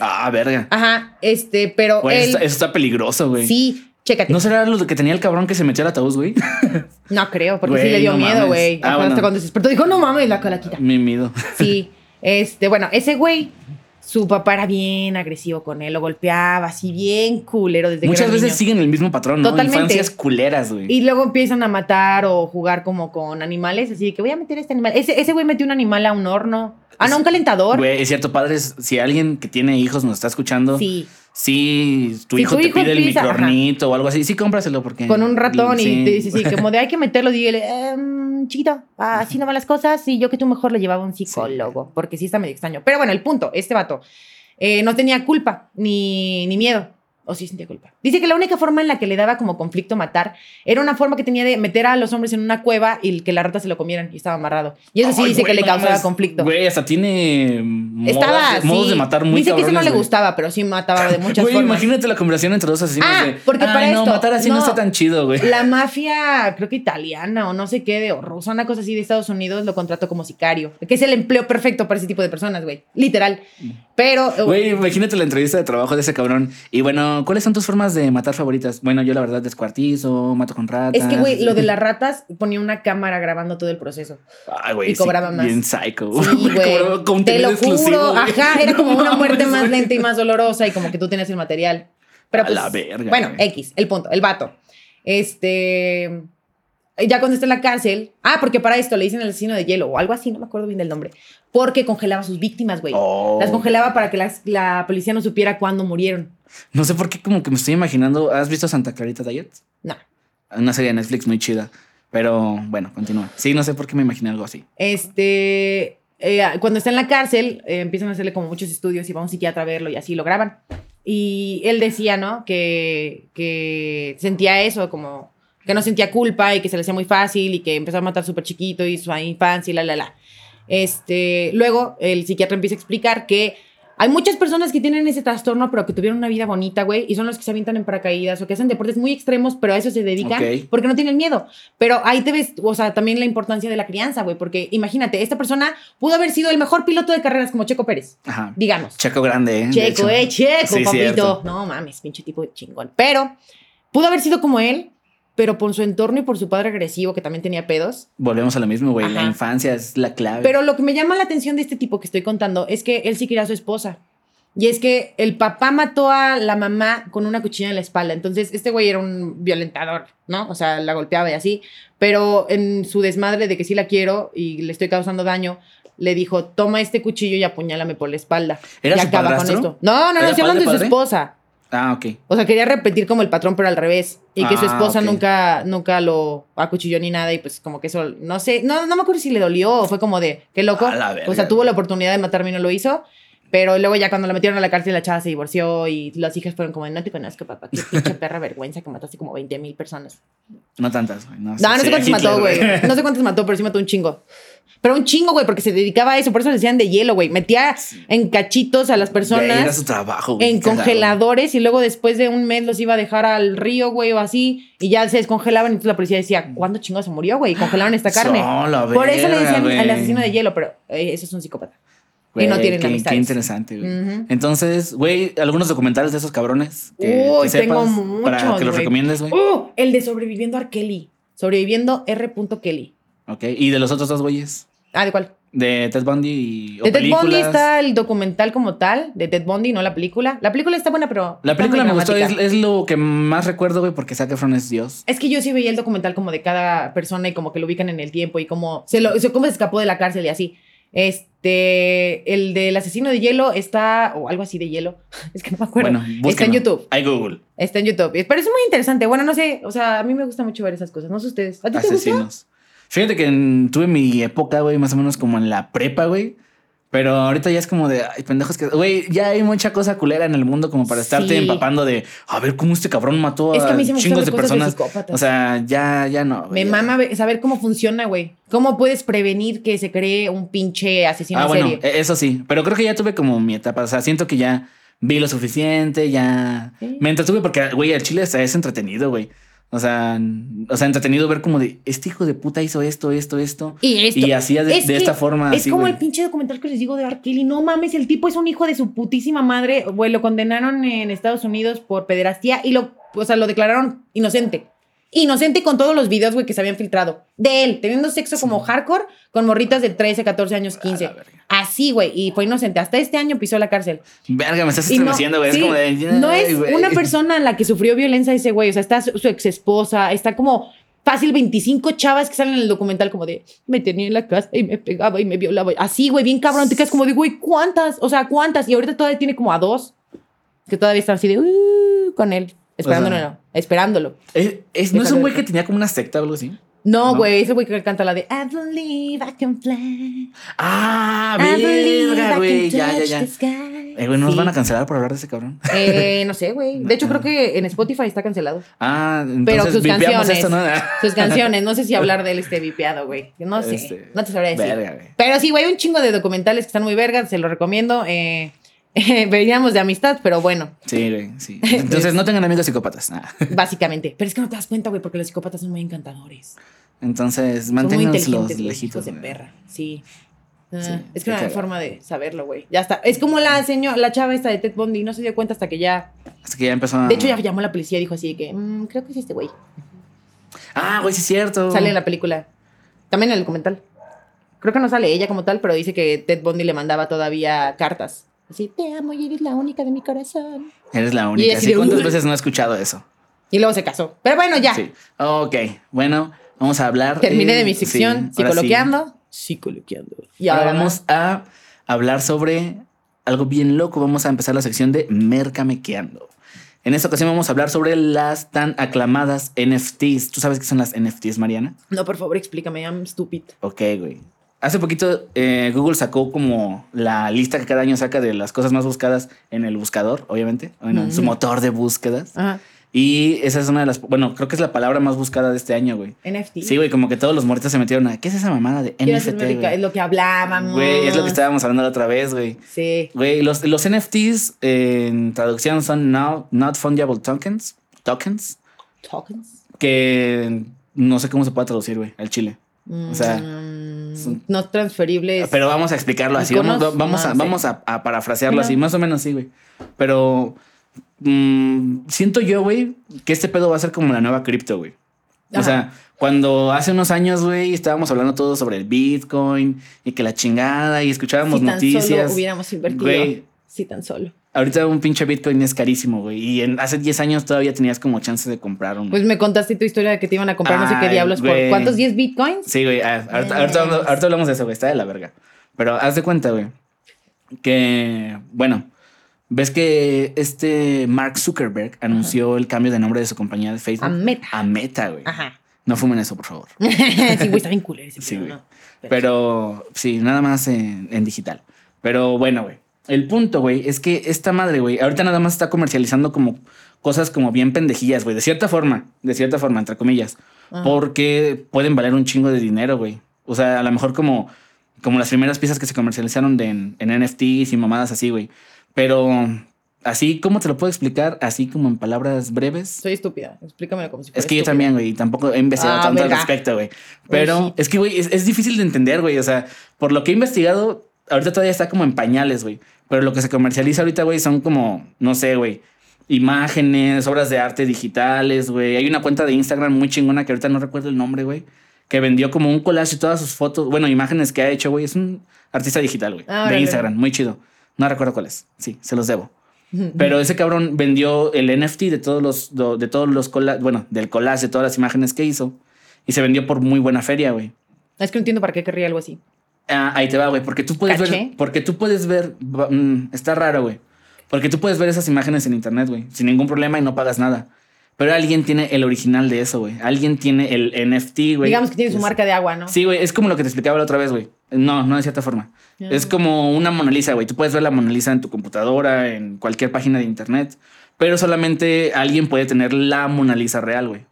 Ah, verga. Ajá, este, pero Güey, él, eso, está, eso está peligroso, güey. sí, chécate. ¿No No, será lo que tenía el cabrón que se metió al ataúd, güey? creo, porque Güey, sí le dio no miedo, güey. Ah, bueno. cuando se despertó dijo, no mames, la calaquita. Mi miedo. Sí, este, bueno, ese güey, su papá era bien agresivo con él, lo golpeaba así bien culero desde Muchas que veces niño. siguen el mismo patrón, ¿no? Totalmente. Infancias culeras, güey. Y luego empiezan a matar o jugar como con animales, así de que voy a meter este animal. Ese ese güey metió un animal a un horno. Ah, no, un calentador. Güey, es cierto, padres, si alguien que tiene hijos nos está escuchando, Sí, si tu Si hijo te hijo pide el microornito o algo así, sí cómpraselo porque... con un ratón y sí. te dice, sí, como de hay que meterlo, dígale, "Em, chiquito, así no van las cosas. Y yo que tú mejor lo llevaba a un psicólogo, porque sí está medio extraño. Pero bueno, el punto, este vato eh, no tenía culpa ni, ni miedo. O sí sentía culpa. Dice que la única forma en la que le daba como conflicto matar era una forma que tenía de meter a los hombres en una cueva y que las ratas se lo comieran y estaba amarrado. Y eso sí Ay, dice güey, que le no causaba mames. conflicto. Güey, hasta tiene Estaba modos sí. de matar muy Dice que eso no cabrones, le güey. gustaba, pero sí mataba de muchas Güey, formas. imagínate la conversación entre dos asesinos Ah, de... porque "Ay, para no, esto, matar así no. no. está tan chido, güey. La mafia, creo que italiana o no sé qué, de o rusa, una cosa así de Estados Unidos, lo contrató como sicario. Que es el empleo perfecto para ese tipo de personas, güey. Literal. Pero. eh, Güey, imagínate la entrevista de trabajo de ese cabrón. Y bueno, ¿cuáles son tus formas de matar favoritas? Bueno, yo la verdad descuartizo, mato con ratas. Es que, güey, lo de las ratas ponía una cámara grabando todo el proceso. Ay, güey, y cobraba sí, más. Bien psycho. Sí, güey. Te lo juro. Ajá, era como una muerte más lenta y más dolorosa y como que tú tenías el material. Pero A pues, la verga, Bueno, güey. X, el punto, el vato. Este. Ya cuando está en la cárcel. Ah, porque para esto le dicen el asesino de hielo o algo así, no me acuerdo bien del nombre. Porque congelaba a sus víctimas, güey. Oh. Las congelaba para que las- la policía no supiera cuándo murieron. No sé por qué como que me estoy imaginando. ¿Has visto Santa Clarita Diet? No. Una serie de Netflix muy chida. Pero bueno, continúa. Sí, no sé por qué me imaginé algo así. Este. eh, cuando está en la cárcel, eh, empiezan a hacerle como muchos estudios y va un psiquiatra a verlo y así lo graban. Y él decía, ¿no? Que, que sentía eso, como que no sentía culpa y que se le hacía muy fácil y que empezó a matar súper chiquito y su infancia y la, la, la. Este, luego el psiquiatra empieza a explicar que hay muchas personas que tienen ese trastorno, pero que tuvieron una vida bonita, güey, y son los que se avientan en paracaídas o que hacen deportes muy extremos, pero a eso se dedican porque no tienen miedo. Pero ahí te ves, o sea, también la importancia de la crianza, güey, porque imagínate, esta persona pudo haber sido el mejor piloto de carreras como Checo Pérez, Ajá. digamos. Checo grande, ¿eh? Checo, eh, Checo, Sí, papito. cierto. No mames, pinche tipo de chingón. Pero pudo haber sido como él, pero por su entorno y por su padre agresivo, que también tenía pedos. Volvemos a lo mismo, güey. La infancia es la clave. Pero lo que me llama la atención de este tipo que estoy contando es que él sí quería a su esposa. Y es que el papá mató a la mamá con una cuchilla en la espalda. Entonces, este güey era un violentador, ¿no? O sea, la golpeaba y así. Pero en su desmadre de que sí la quiero y le estoy causando daño, le dijo, toma este cuchillo y apuñálame por la espalda. ¿Era y su acaba con padrastro? esto. No, no, no, ¿Era estoy hablando de su esposa. Ah, ok. O sea, quería repetir como el patrón, pero al revés. Y que su Ah, esposa nunca, nunca lo acuchilló ni nada. Y pues como que eso, no sé, no, no me acuerdo si le dolió o fue como de, qué loco. A la verga, o sea, tuvo la oportunidad de matarme y no lo hizo. Pero luego ya cuando la metieron a la cárcel, la chava se divorció y las hijas fueron como, no te conozco, papá. Qué pinche perra vergüenza que mataste como 20 mil personas. No tantas, güey. No, No, no sé sería cuántos mató, güey. No sé cuántos mató, pero sí mató un chingo. Pero un chingo, güey, porque se dedicaba a eso. Por eso le decían de hielo, güey. Metía en cachitos a las Güey, Era personas su trabajo, güey. en congeladores y luego después de un mes los iba a dejar al río, güey, o así, y ya se descongelaban. Entonces la policía decía, ¿cuándo chingo se murió, güey? Y Congelaron esta carne. Por eso le decían güey. al asesino de hielo, pero eh, ese es un psicópata. Güey, y no tienen qué, amistades. Qué interesante, güey. Entonces, güey, algunos documentales de esos cabrones. Que, Uy, que tengo sepas Para muchos, que los güey. recomiendes, güey. ¡Uh! el de sobreviviendo a. Kelly. Sobreviviendo R. Kelly. Ok. ¿Y de los otros dos güeyes? Ah, ¿de cuál? De Ted Bundy y o De Ted Bundy películas. está el documental como tal, de Ted Bundy, no la película. La película está buena, pero. La película me gustó, es, lo que más recuerdo, güey, porque Zac Efron es Dios. Es que yo sí veía el documental como de cada persona y como que lo ubican en el tiempo y cómo se, lo, se- cómo se escapó de la cárcel y así. Este, el del asesino de hielo está, o algo así de hielo, es que no me acuerdo. Bueno, está en. YouTube, Hay Google. está en YouTube. Pero es muy interesante. Bueno, no sé, o sea, a mí me gusta mucho ver esas cosas, no sé ustedes. ¿A ti te gusta? Fíjate que en- tuve mi época, güey, más o menos como en la prepa, güey. Pero ahorita ya es como de, ay, pendejos que, güey, ya hay mucha cosa culera en el mundo como para estarte Sí. empapando de, a ver cómo este cabrón mató Es que a mí me gustan chingos de personas. o sea, ya, ya no. Me ya. mama saber cómo funciona, güey. ¿Cómo puedes prevenir que se cree un pinche asesino Ah, en bueno, serie? e- eso sí. Pero creo que ya tuve como mi etapa. O sea, siento que ya vi lo suficiente, ya. Sí. Me entretuve porque, güey, el chile es entretenido, güey. O sea, o sea, entretenido ver como de este hijo de puta hizo esto, esto, esto. Y esto. Y hacía de, Es de que esta forma. Es así, como güey. el pinche documental que les digo de R. Kelly. No mames, el tipo es un hijo de su putísima madre. Güey, lo condenaron en Estados Unidos por pederastía y lo, o sea, lo declararon inocente. Inocente con todos los videos, güey, que se habían filtrado. De él, teniendo sexo como hardcore con morritas de 13, 14 años, 15. la verga. Así, güey, y fue inocente. Hasta este año pisó la cárcel. Verga, me estás no, estremeciendo, güey. sí, es como de. no es una persona a la que sufrió violencia ese güey. O sea, está su, su ex esposa, está como fácil 25 chavas que salen en el documental como de me tenía en la casa y me pegaba y me violaba. Así, güey, bien cabrón. Te quedas como de, güey, ¿cuántas? O sea, ¿cuántas? Y ahorita todavía tiene como a dos que todavía están así de, "Uh", con él, esperándolo. esperándolo. Es- es- ¿No es un güey que tenía como una secta o algo así? No, ¿No? güey, ese güey que canta la de I believe I can fly. Ah, verga, güey. Ya, ya, ya. the sky". Eh, güey, ¿no nos Sí. van a cancelar por hablar de ese cabrón? Eh, no sé, güey. De hecho, creo que en Spotify está cancelado. Ah, entonces Pero sus canciones. esto, ¿no? Sus canciones. No sé si hablar de él esté vipeado, güey. No sé. Este, no te sabré decir. verga, güey. Pero sí, güey, un chingo de documentales que están muy vergas. Se los recomiendo. Eh, veníamos de amistad, pero bueno, Sí, güey, sí. Entonces no tengan amigos psicópatas. Básicamente. Pero es que no te das cuenta, güey, porque los psicópatas son muy encantadores. Entonces manténganlos güey, lejitos. de perra. Sí. Ah, Sí, es que no hay forma de saberlo, güey. Ya está. Es como la señora, la chava esta de Ted Bundy, no se dio cuenta hasta que ya. Hasta que ya empezó a... De hecho, ya llamó a la policía y dijo así de que, "Mm, creo que es este güey. Ah, güey, sí es cierto. Sale en la película. También en el documental. Creo que no sale ella como tal, pero dice que Ted Bundy le mandaba todavía cartas. Así, te amo y eres la única de mi corazón. Eres la Y única. así ¿Sí? de, ¿Cuántas veces no he escuchado eso? Y luego se casó. Pero bueno, ya. Sí. Ok, bueno, vamos a hablar. Terminé de mi sí, sección sí. psicoloqueando. Psicoloqueando. Y Ahora ahora vamos a hablar sobre algo bien loco. Vamos a empezar la sección de Mercamequeando. En esta ocasión vamos a hablar sobre las tan aclamadas NFTs. ¿Tú sabes qué son las NFTs, Mariana? No, por favor, explícame. I'm stupid. Ok, güey. Hace poquito eh, Google sacó como la lista que cada año saca de las cosas más buscadas en el buscador, obviamente. Bueno, en su Ujú. motor de búsquedas. Ajá. Y esa es una de las, bueno, creo que es la palabra más buscada de este año, güey. NFT. Sí, güey, como que todos los morritos se metieron a, ¿qué es esa mamada de Quiero NFT? güey? Es lo que hablábamos. Güey, es lo que estábamos hablando la otra vez, güey. Sí. Güey, los, los NFTs eh, en traducción son no- Not Fungible Tokens. Tokens. Tokens. Que no sé cómo se puede traducir, güey, al chile. O sea, Mm, no transferibles. Pero vamos a explicarlo así. Vamos, vamos, No, a, no sé. vamos a, a parafrasearlo así, más o menos sí, güey. Pero mm, siento yo, güey, que este pedo va a ser como la nueva cripto, güey. O sea, cuando hace unos años, güey, estábamos hablando todo sobre el Bitcoin y que la chingada y escuchábamos si tan noticias. solo hubiéramos invertido. Güey. Si tan solo. Ahorita un pinche Bitcoin es carísimo, güey. Y en, hace 10 años todavía tenías como chance de comprar uno. Pues me contaste tu historia de que te iban a comprar no sé qué Ay, diablos por. ¿Cuántos? ¿10 bitcoins? Sí, güey. ah, Ahorita, ahorita hablamos- ahorita hablamos de eso, güey. Está de la verga. Pero haz de cuenta, güey. Que, bueno, ves que este Mark Zuckerberg anunció el cambio de nombre de su compañía de Facebook A Meta. a Meta, güey. Ajá. No fumen eso, por favor. sí, güey, está bien culero ese Sí, güey. ¿no? Pero sí, nada más en, en digital. Pero bueno, güey. El punto, güey, es que esta madre, güey, ahorita nada más está comercializando como cosas como bien pendejillas, güey. De cierta forma, de cierta forma, entre comillas. Ajá. Porque pueden valer un chingo de dinero, güey. O sea, a lo mejor como, como las primeras piezas que se comercializaron de en, en NFTs y mamadas así, güey. Pero así, ¿cómo te lo puedo explicar? Así como en palabras breves. Soy estúpida. Explícamelo como si fuera Es que yo también, güey, tampoco he investigado Ah, tanto al respecto, güey. Pero es que, güey, es, es difícil de entender, güey. O sea, por lo que he investigado, ahorita todavía está como en pañales, güey. Pero lo que se comercializa ahorita, güey, son como, no sé, güey, imágenes, obras de arte digitales, güey. Hay una cuenta de Instagram muy chingona que ahorita no recuerdo el nombre, güey. que vendió como un collage de todas sus fotos, bueno, imágenes que ha hecho, güey. Es un artista digital, güey. Ah, de. Instagram, muy chido. No recuerdo cuál es. Sí, se los debo. Pero ese cabrón vendió el NFT de todos los, de todos los colla- bueno, del collage de todas las imágenes que hizo. Y se vendió por muy buena feria, güey. Es que no entiendo para qué querría algo así. Ah, ahí te va, güey. Porque tú puedes ¿Caché? ver. Porque tú puedes ver. mm, está raro, güey. Porque tú puedes ver esas imágenes en internet, güey. Sin ningún problema y no pagas nada. Pero alguien tiene el original de eso, güey. Alguien tiene el NFT, güey. Digamos que tiene su Es- marca de agua, ¿no? Sí, güey. Es como lo que te explicaba la otra vez, güey. No, no de cierta forma. Es como una Mona Lisa, güey. Tú puedes ver la Mona Lisa en tu computadora, en cualquier página de internet. Pero solamente alguien puede tener la Mona Lisa real, güey.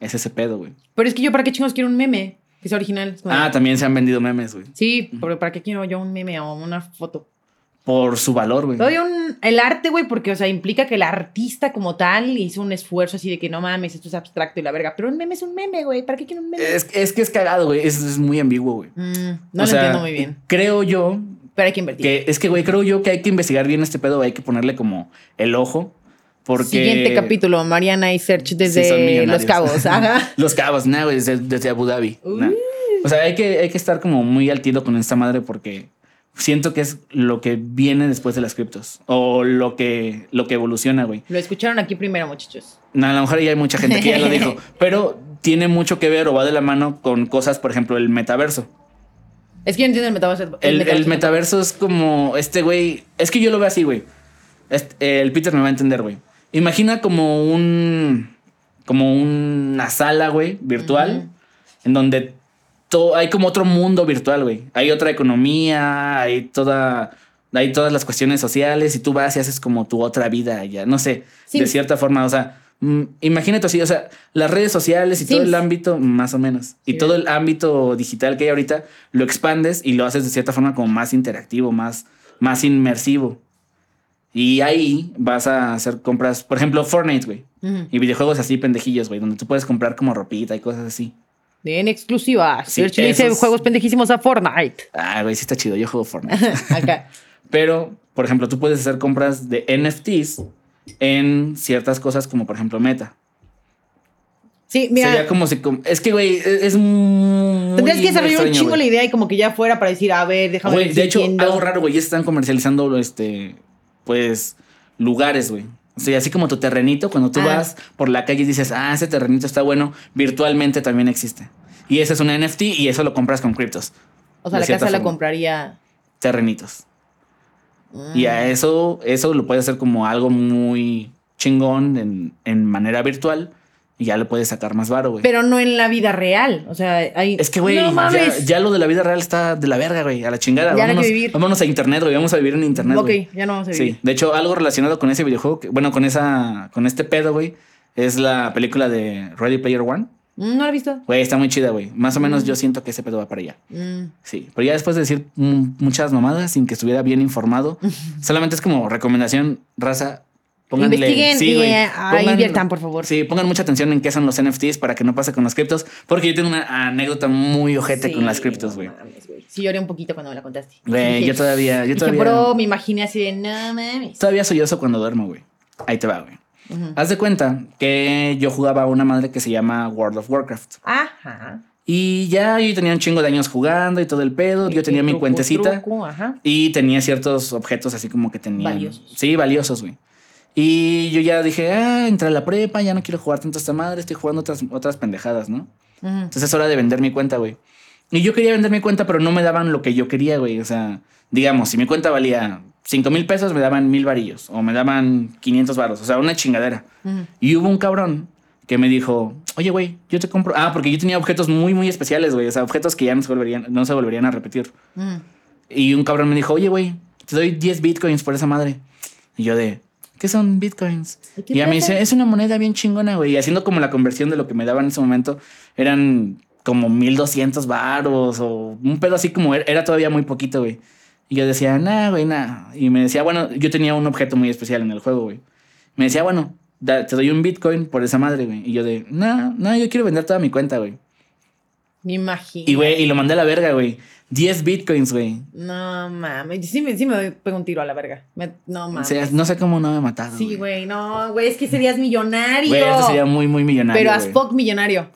Es ese pedo, güey. Pero es que yo, ¿para qué chingos quiero un meme? Que sea original. Es Ah, también se han vendido memes, güey. Sí, pero ¿para qué quiero yo un meme o una foto? Por su valor, güey. Todavía un, el arte, güey, porque, o sea, implica que el artista como tal hizo un esfuerzo así de que no mames, esto es abstracto y la verga. Pero un meme es un meme, güey. ¿Para qué quiero un meme? Es, es que es cagado, güey. Es, es muy ambiguo, güey. Mm, no O lo sea, entiendo muy bien. Creo yo Pero hay que invertir. que es que, güey, creo yo que hay que investigar bien este pedo. Hay que ponerle como el ojo. Porque. Siguiente capítulo, Mariana y son desde. Los Cabos. Ajá. Los cabos, güey, desde, desde Abu Dhabi. O sea, hay que, hay que estar como muy al tiro con esta madre porque siento que es lo que viene después de las criptos. O lo que, lo que evoluciona, güey. Lo escucharon aquí primero, muchachos. No, a lo mejor ya hay mucha gente que ya lo dijo. Pero tiene mucho que ver o va de la mano con cosas, por ejemplo, el metaverso. Es que yo entiendo el metaverso. El, el metaverso es como este güey. Es que yo lo veo así, güey. Este- el Peter me va a entender, güey. Imagina como un. Como una sala, güey, virtual. En donde to- hay como otro mundo virtual, güey. Hay otra economía, hay toda. Hay todas las cuestiones sociales y tú vas y haces como tu otra vida ya. No sé, Sí. de cierta forma. O sea, mm, imagínate así, o sea, las redes sociales y todo el ámbito, más o menos. Y Sí. todo el ámbito digital que hay ahorita, lo expandes y lo haces de cierta forma como más interactivo, más, más inmersivo. Y ahí vas a hacer compras, por ejemplo, Fortnite, güey. Y videojuegos así pendejillos, güey, donde tú puedes comprar como ropita y cosas así. De en exclusiva. Sí, Search le dice juegos pendejísimos a Fortnite. Ah, güey, sí está chido, yo juego Fortnite. Acá. Pero, por ejemplo, tú puedes hacer compras de NFTs en ciertas cosas como, por ejemplo, Meta. Sí, mira. Sería como si... Es que, güey, es, es muy Tendrías que desarrollar un chingo la idea y como que ya fuera para decir, a ver, déjame Güey, de hecho, algo raro, güey, ya están comercializando, este, pues, lugares, güey. O sea, así como tu terrenito, cuando tú Ah. vas por la calle y dices, ah, ese terrenito está bueno, virtualmente también existe. Y ese es un NFT y eso lo compras con criptos, O sea, la casa la compraría. terrenitos. Y a eso, eso lo puedes hacer como algo muy chingón en, en manera virtual y ya le puedes sacar más varo, güey. Pero no en la vida real. O sea, hay. Es que, güey, No ya, ya lo de la vida real está de la verga, güey, a la chingada. Ya no hay que vámonos, vivir. vámonos a internet, güey, vamos a vivir en internet. ok, ya no vamos a vivir. Sí, de hecho, algo relacionado con ese videojuego, que- bueno, con esa, con este pedo, güey, es la película de Ready Player One. Mm, No lo he visto. Güey, está muy chida, güey. Más o menos yo siento que ese pedo va para allá. Mm. Sí, pero ya después de decir mm, muchas mamadas sin que estuviera bien informado, solamente es como recomendación, raza. Pónganle, Investiguen sí, y eh, ahí pongan- inviertan, por favor. Sí, pongan mucha atención en qué son los NFTs para que no pase con los criptos, porque yo tengo una anécdota muy ojete Sí, con las criptos, güey. no. Sí, lloré un poquito cuando me la contaste. Güey, Dije- yo todavía, yo dije, todavía, bro, me imaginé así de, no mames. todavía soy oso cuando duermo, güey. Ahí te va, güey. Haz de cuenta que yo jugaba a una madre que se llama World of Warcraft. Ajá. Y ya yo tenía un chingo de años jugando y todo el pedo. Yo tenía mi Truco, cuentecita. truco, ajá. Y tenía ciertos objetos así como que tenían. Valiosos. Sí, valiosos, güey. Y yo ya dije, ah, entré a la prepa, ya no quiero jugar tanto a esta madre, estoy jugando otras, otras pendejadas, ¿no? Entonces es hora de vender mi cuenta, güey. Y yo quería vender mi cuenta, pero no me daban lo que yo quería, güey. O sea, digamos, si mi cuenta valía 5 mil pesos, me daban mil varillos. O me daban 500 varos. O sea, una chingadera. Ujú. Y hubo un cabrón que me dijo, oye, güey, yo te compro. Ah, porque yo tenía objetos muy, muy especiales, güey. O sea, objetos que ya no se volverían, no se volverían a repetir. Ujú. Y un cabrón me dijo, oye, güey, te doy 10 bitcoins por esa madre. Y yo de, ¿qué son bitcoins? ¿Y Y qué ella me dice, es una moneda bien chingona, güey. Y haciendo como la conversión de lo que me daban en ese momento, eran como 1200 varos o un pedo así como era, era todavía muy poquito, güey. Y yo decía, nah, güey, nah. Y me decía, bueno, yo tenía un objeto muy especial en el juego, güey. Me decía, bueno, da- te doy un bitcoin por esa madre, güey. Y yo de, nah, no, yo quiero vender toda mi cuenta, güey. Me imagino. Y, güey, y lo mandé a la verga, güey. 10 bitcoins, güey. No mames. Sí me, sí me doy- pego un tiro a la verga. Me- no O mames. sea, no sé cómo no me he matado. sí, güey. No, güey. Es que serías millonario. Güey, eso sería muy, muy millonario. Pero as fuck millonario.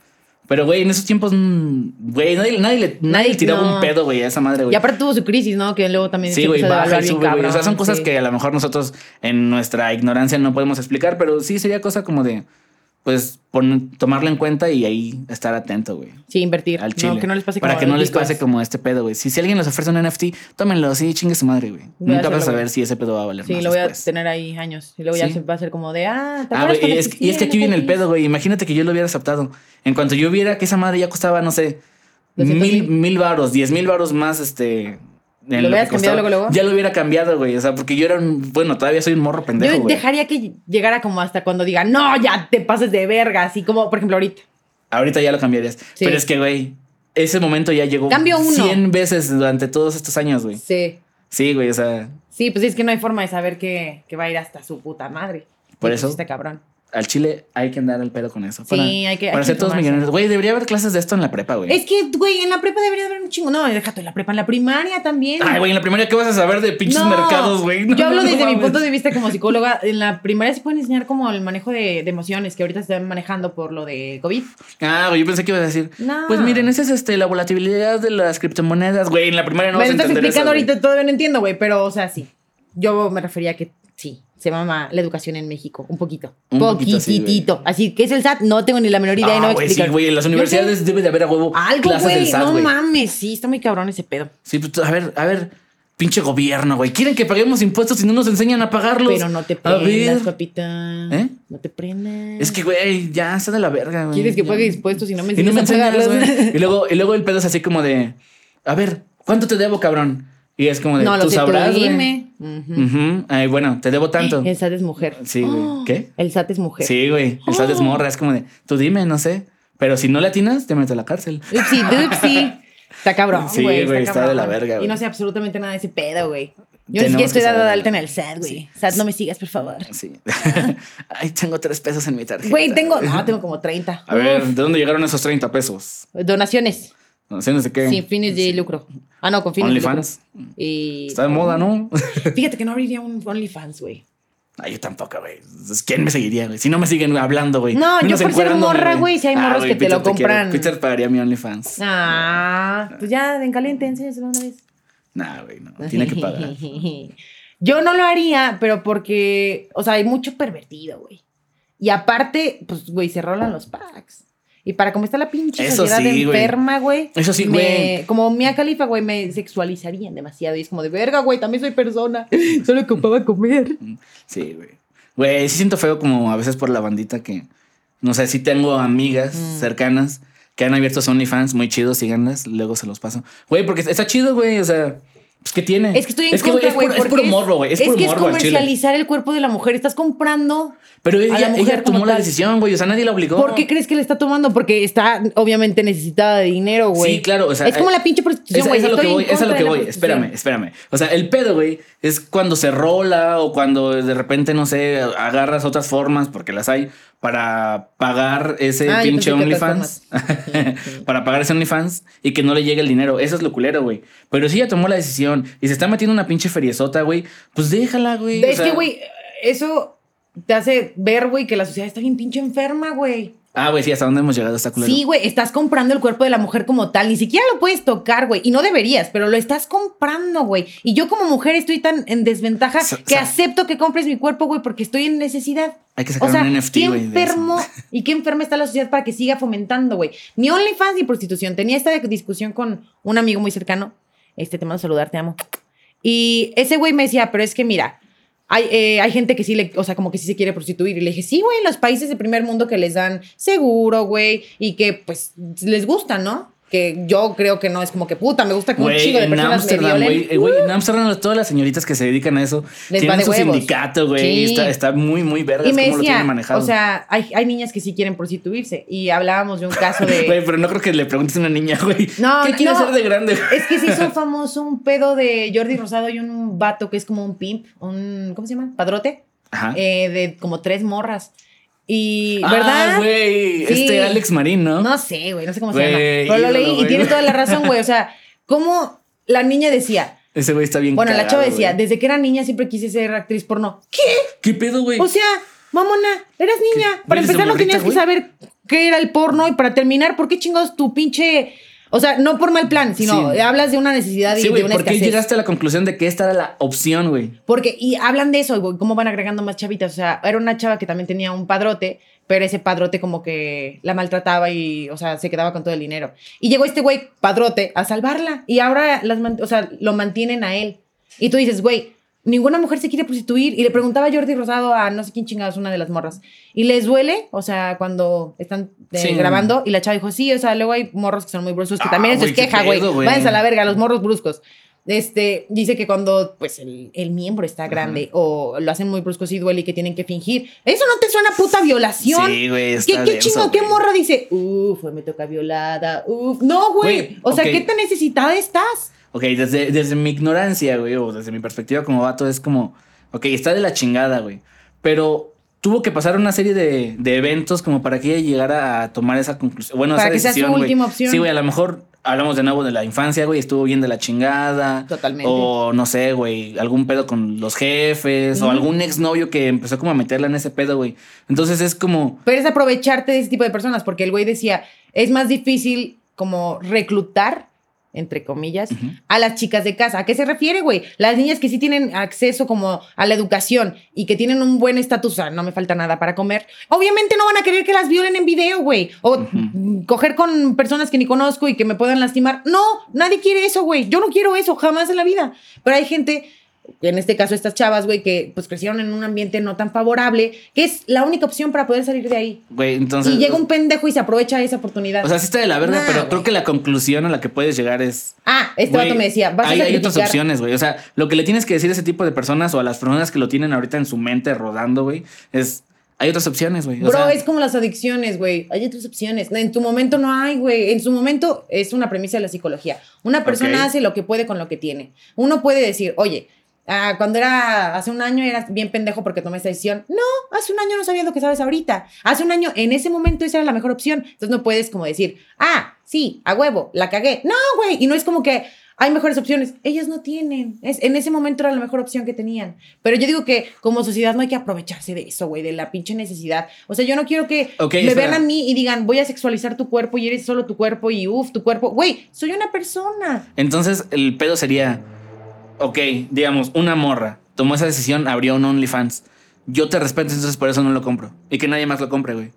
Pero, güey, en esos tiempos, mm, güey, nadie, nadie, le, nadie tiraba no. un pedo, güey, a esa madre, güey. Y aparte tuvo su crisis, ¿no? Que luego también Sí, güey, baja y sube, güey. O sea, son cosas sí. que a lo mejor nosotros en nuestra ignorancia no podemos explicar, pero sí sería cosa como de, pues, pon- tomarlo en cuenta y ahí estar atento, güey. Sí, invertir. Al chile. No, que no les pase Para como que no les pase como este pedo, güey. Si, si alguien les ofrece un NFT, tómenlo, sí, chingue su madre, güey. Nunca vas a saber si ese pedo va a valer Sí, más lo voy a tener ahí años. Y luego ya Sí. se va a hacer como de, ah, ¿te Ah, güey, es, y es que aquí viene el pedo, güey. Imagínate que yo lo hubiera aceptado. En cuanto yo viera que esa madre ya costaba, no sé, 200 mil, mil. mil varos, diez mil varos más, este. ¿Lo hubieras cambiado luego, luego? Ya lo hubiera cambiado, güey. O sea, porque yo era un. Bueno, todavía soy un morro pendejo, Yo güey. dejaría que llegara como hasta cuando diga, no, ya te pases de verga. Así como, por ejemplo, ahorita. Ahorita ya lo cambiarías. Sí. Pero es que, güey, ese momento ya llegó Cambio uno. 100 veces durante todos estos años, güey. Sí. Sí, güey, o sea, Sí, pues es que no hay forma de saber que, que va a ir hasta su puta madre. Por eso- Está cabrón. Al chile hay que andar el pedo con eso. Sí, hay que- hay Para que ser todos informarse. millonarios. Güey, debería haber clases de esto en la prepa, güey. Es que, güey, en la prepa debería haber un chingo. No, déjate en la prepa, en la primaria también. Ay, güey, en la primaria, ¿qué vas a saber de pinches No, mercados, güey? No, Yo hablo no desde mi punto de vista como psicóloga. En la primaria se pueden enseñar como el manejo de, de emociones que ahorita se están manejando por lo de COVID. Ah, güey, yo pensé que ibas a decir. No. Pues miren, esa es este, la volatilidad de las criptomonedas, güey. En la primaria no me vas a estás entender explicando eso, ahorita, todavía no entiendo, güey, pero, o sea, sí. Yo me refería a que sí, se llama la educación en México, un poquito. Un Poquitito. Así que es el SAT, no tengo ni la menor idea y no Ah, me güey, explican. sí, güey, en las universidades debe de haber a huevo Algo, clases del güey, SAT, no güey. mames, sí, está muy cabrón ese pedo. Sí, pues, a ver, a ver, pinche gobierno, güey. Quieren que paguemos impuestos y no nos enseñan a pagarlos. Pero no te prendas, papita. ¿Eh? No te prendas. Es que, güey, ya está de la verga, güey. Quieres que Ya. pague impuestos y no me Y no me enseñas a pagarlos. güey. Y luego, y luego el pedo es así como de, a ver, ¿cuánto te debo, cabrón? Y es como de, No, tú sabrás, dime. Ay, bueno, te debo tanto. El SAT es mujer. Sí, güey. Oh, ¿Qué? El SAT es mujer. Sí, güey. El SAT es morra. Es como de, tú dime, no sé. Pero si no le atinas, te meto a la cárcel. Upsi, dupsi. Está cabrón, Sí, güey. está de la verga, Y güey. no sé absolutamente nada de ese pedo, güey. Yo ni siquiera estoy dada de alta en el SAT, güey. SAT, no me sigas, por favor. Sí. Ay, tengo tres pesos en mi tarjeta. Güey, tengo. No, tengo como 30. A ver, Uf. ¿de dónde llegaron esos 30 pesos? Donaciones. No sé qué. Sin fines de lucro. Ah, no, con fines de OnlyFans. lucro. Y. Está de moda, ¿no? Fíjate que no abriría un OnlyFans, güey. Ay, yo tampoco, güey. ¿Quién me seguiría, güey? Si no me siguen hablando, güey. No, yo por ser morra, güey, si hay morros güey, que te lo compran. Peter pagaría mi OnlyFans. Ah, pues ya, en caliente, enséñaselo una vez. Nah, güey, no. Tiene que pagar. Yo no lo haría, pero porque, o sea, hay mucho pervertido, güey. Y aparte, pues, güey, se rolan los packs. Y para cómo está la pinche Eso sociedad sí, enferma, güey. Eso sí, güey. Como Mia Califa, güey, me sexualizarían demasiado. Y es como de verga, güey, también soy persona. Solo ocupaba comer. Sí, güey. Güey, sí siento feo como a veces por la bandita que, no sé, sí tengo amigas Mm. cercanas que han abierto su OnlyFans, muy chidos, síganlas, luego se los paso. Güey, porque está chido, güey, o sea, pues ¿qué tiene? Es que estoy en es que, contra, es güey. puro, es porque puro morbo, güey, es, puro que es morbo al chile. comercializar el cuerpo de la mujer. Estás comprando. Pero a la ella, mujer ella como tomó la decisión, güey, o sea, nadie la obligó. ¿Por qué crees que le está tomando? Porque está obviamente necesitada de dinero, güey. Sí, claro, o sea, Es como eh, la pinche prostitución, Es, güey. es a lo que voy, es a lo que la voy. Espérame, espérame. O sea, el pedo, güey, es cuando se rola o cuando de repente, no sé, agarras otras formas, porque las hay, para pagar ese Ah, pinche OnlyFans. para pagar ese OnlyFans y que no le llegue el dinero. Eso es lo culero, güey. Pero si ella tomó la decisión y se está metiendo una pinche feriezota, güey, pues déjala, güey. o Es sea- que, güey, eso te hace ver, güey, que la sociedad está bien pinche enferma, güey. Ah, güey, sí, hasta dónde hemos llegado, está culero. Sí, güey, estás comprando el cuerpo de la mujer como tal. Ni siquiera lo puedes tocar, güey. Y no deberías, pero lo estás comprando, güey. Y yo como mujer estoy tan en desventaja que acepto que compres mi cuerpo, güey, porque estoy en necesidad. Hay que sacar O sea, un NFT, güey. enfermo y qué enferma está la sociedad para que siga fomentando, güey. Ni OnlyFans ni prostitución. Tenía esta discusión con un amigo muy cercano. Este, te mando a saludar, te amo. Y ese güey me decía, pero es que mira, hay, eh, hay gente que sí le, o sea, como que sí se quiere prostituir. Y le dije, sí, güey, los países de primer mundo que les dan seguro, güey, y que pues les gusta, ¿no? Que yo creo que no es como que puta, me gusta que un Güey, chingo de en personas me Ámsterdam, violen. güey, eh, güey, en Ámsterdam todas las señoritas que se dedican a eso Les tienen su huevos. sindicato, güey, Sí. está, está muy, muy me cómo lo tienen manejado. o sea, hay, hay niñas que sí quieren prostituirse. Y hablábamos de un caso de... Güey, pero no creo que le preguntes a una niña, güey, No, ¿qué no, no. ser de grande? Es que se hizo famoso un pedo de Jordi Rosado y un vato que es como un pimp, un, ¿cómo se llama? Padrote, Ajá. eh, de como tres morras. Y, Ah, ¿verdad? güey, Sí. este Alex Marín, ¿no? No sé, güey, no sé cómo se llama. Pero lo leí y tiene toda la razón, güey. O sea, cómo la niña decía, Ese güey está bien bueno, la chava decía, desde que era niña siempre quise ser actriz porno. ¿Qué? ¿Qué pedo, güey? O sea, mamona, eras niña. ¿Qué? Para ¿Eres de empezar no tenías que saber qué era el porno y para terminar, ¿por qué chingados tu pinche... O sea, no por mal plan, sino Sí. hablas de una necesidad y Sí, de una ¿por qué escasez. llegaste a la conclusión de que esta era la opción, güey? Porque, y hablan de eso, güey, cómo van agregando más chavitas. O sea, era una chava que también tenía un padrote, pero ese padrote como que la maltrataba y, o sea, se quedaba con todo el dinero. Y llegó este güey, padrote, a salvarla. Y ahora las, o sea, lo mantienen a él. Y tú dices, güey, ninguna mujer se quiere prostituir. Y le preguntaba a Jordi Rosado a no sé quién chingados, una de las morras. ¿Y les duele? O sea, cuando están eh, Sí. grabando. Y la chava dijo, sí, o sea, luego hay morros que son muy bruscos, que Ah, también eso es queja, güey. Váyanse a la verga, los morros bruscos. Este, dice que cuando pues el, el miembro está grande o lo hacen muy brusco y duele y que tienen que fingir. Eso no te suena puta violación. Sí, güey, ¿Qué, qué chingo? ¿Qué morra dice? Uf, me toca violada. Uf. No, güey. O sea. ¿qué tan necesitada estás? Ok, desde, desde mi ignorancia, güey, o desde mi perspectiva como vato, es como, ok, está de la chingada, güey. Pero tuvo que pasar una serie de, de eventos como para que ella llegara a tomar esa conclusión. Bueno, Para esa que sea su decisión, güey. última opción. Sí, güey, a lo mejor hablamos de nuevo de la infancia, güey, estuvo bien de la chingada. Totalmente. O no sé, güey, algún pedo con los jefes, o algún exnovio que empezó como a meterla en ese pedo, güey. Entonces es como, Pero es aprovecharte de ese tipo de personas, porque el güey decía, es más difícil como reclutar, entre comillas, a las chicas de casa. ¿A qué se refiere, güey? Las niñas que sí tienen acceso como a la educación y que tienen un buen estatus, o sea, no me falta nada para comer, obviamente no van a querer que las violen en video, güey. O coger con personas que ni conozco y que me puedan lastimar. No, nadie quiere eso, güey. Yo no quiero eso, jamás en la vida. Pero hay gente en este caso estas chavas, güey, que pues crecieron en un ambiente no tan favorable, que es la única opción para poder salir de ahí. güey, entonces... y llega un pendejo y se aprovecha esa oportunidad. O sea, sí está de la verga, Nah, pero creo que la conclusión a la que puedes llegar es... ah, este vato me decía, vas hay, a hay otras opciones, güey. O sea, lo que le tienes que decir a ese tipo de personas o a las personas que lo tienen ahorita en su mente rodando, güey, es... Hay otras opciones, güey. Bro, sea, es como las adicciones, güey. Hay otras opciones. En tu momento no hay, güey. En su momento es una premisa de la psicología. Una persona hace lo que puede con lo que tiene. Uno puede decir, oye, ah, cuando era hace un año eras bien pendejo porque tomé esta decisión. No, hace un año no sabías lo que sabes ahorita. Hace un año, en ese momento, esa era la mejor opción. Entonces no puedes como decir, ah, sí, a huevo, la cagué. No, güey. Y no es como que hay mejores opciones. Ellas no tienen. Es, en ese momento era la mejor opción que tenían. Pero yo digo que como sociedad no hay que aprovecharse de eso, güey, de la pinche necesidad. O sea, yo no quiero que me vean a mí y digan, voy a sexualizar tu cuerpo y eres solo tu cuerpo y uff, tu cuerpo. Güey, soy una persona. Entonces, el pedo sería... Ok, digamos, una morra tomó esa decisión, abrió un OnlyFans. Yo te respeto, entonces por eso no lo compro. Y que nadie más lo compre, güey.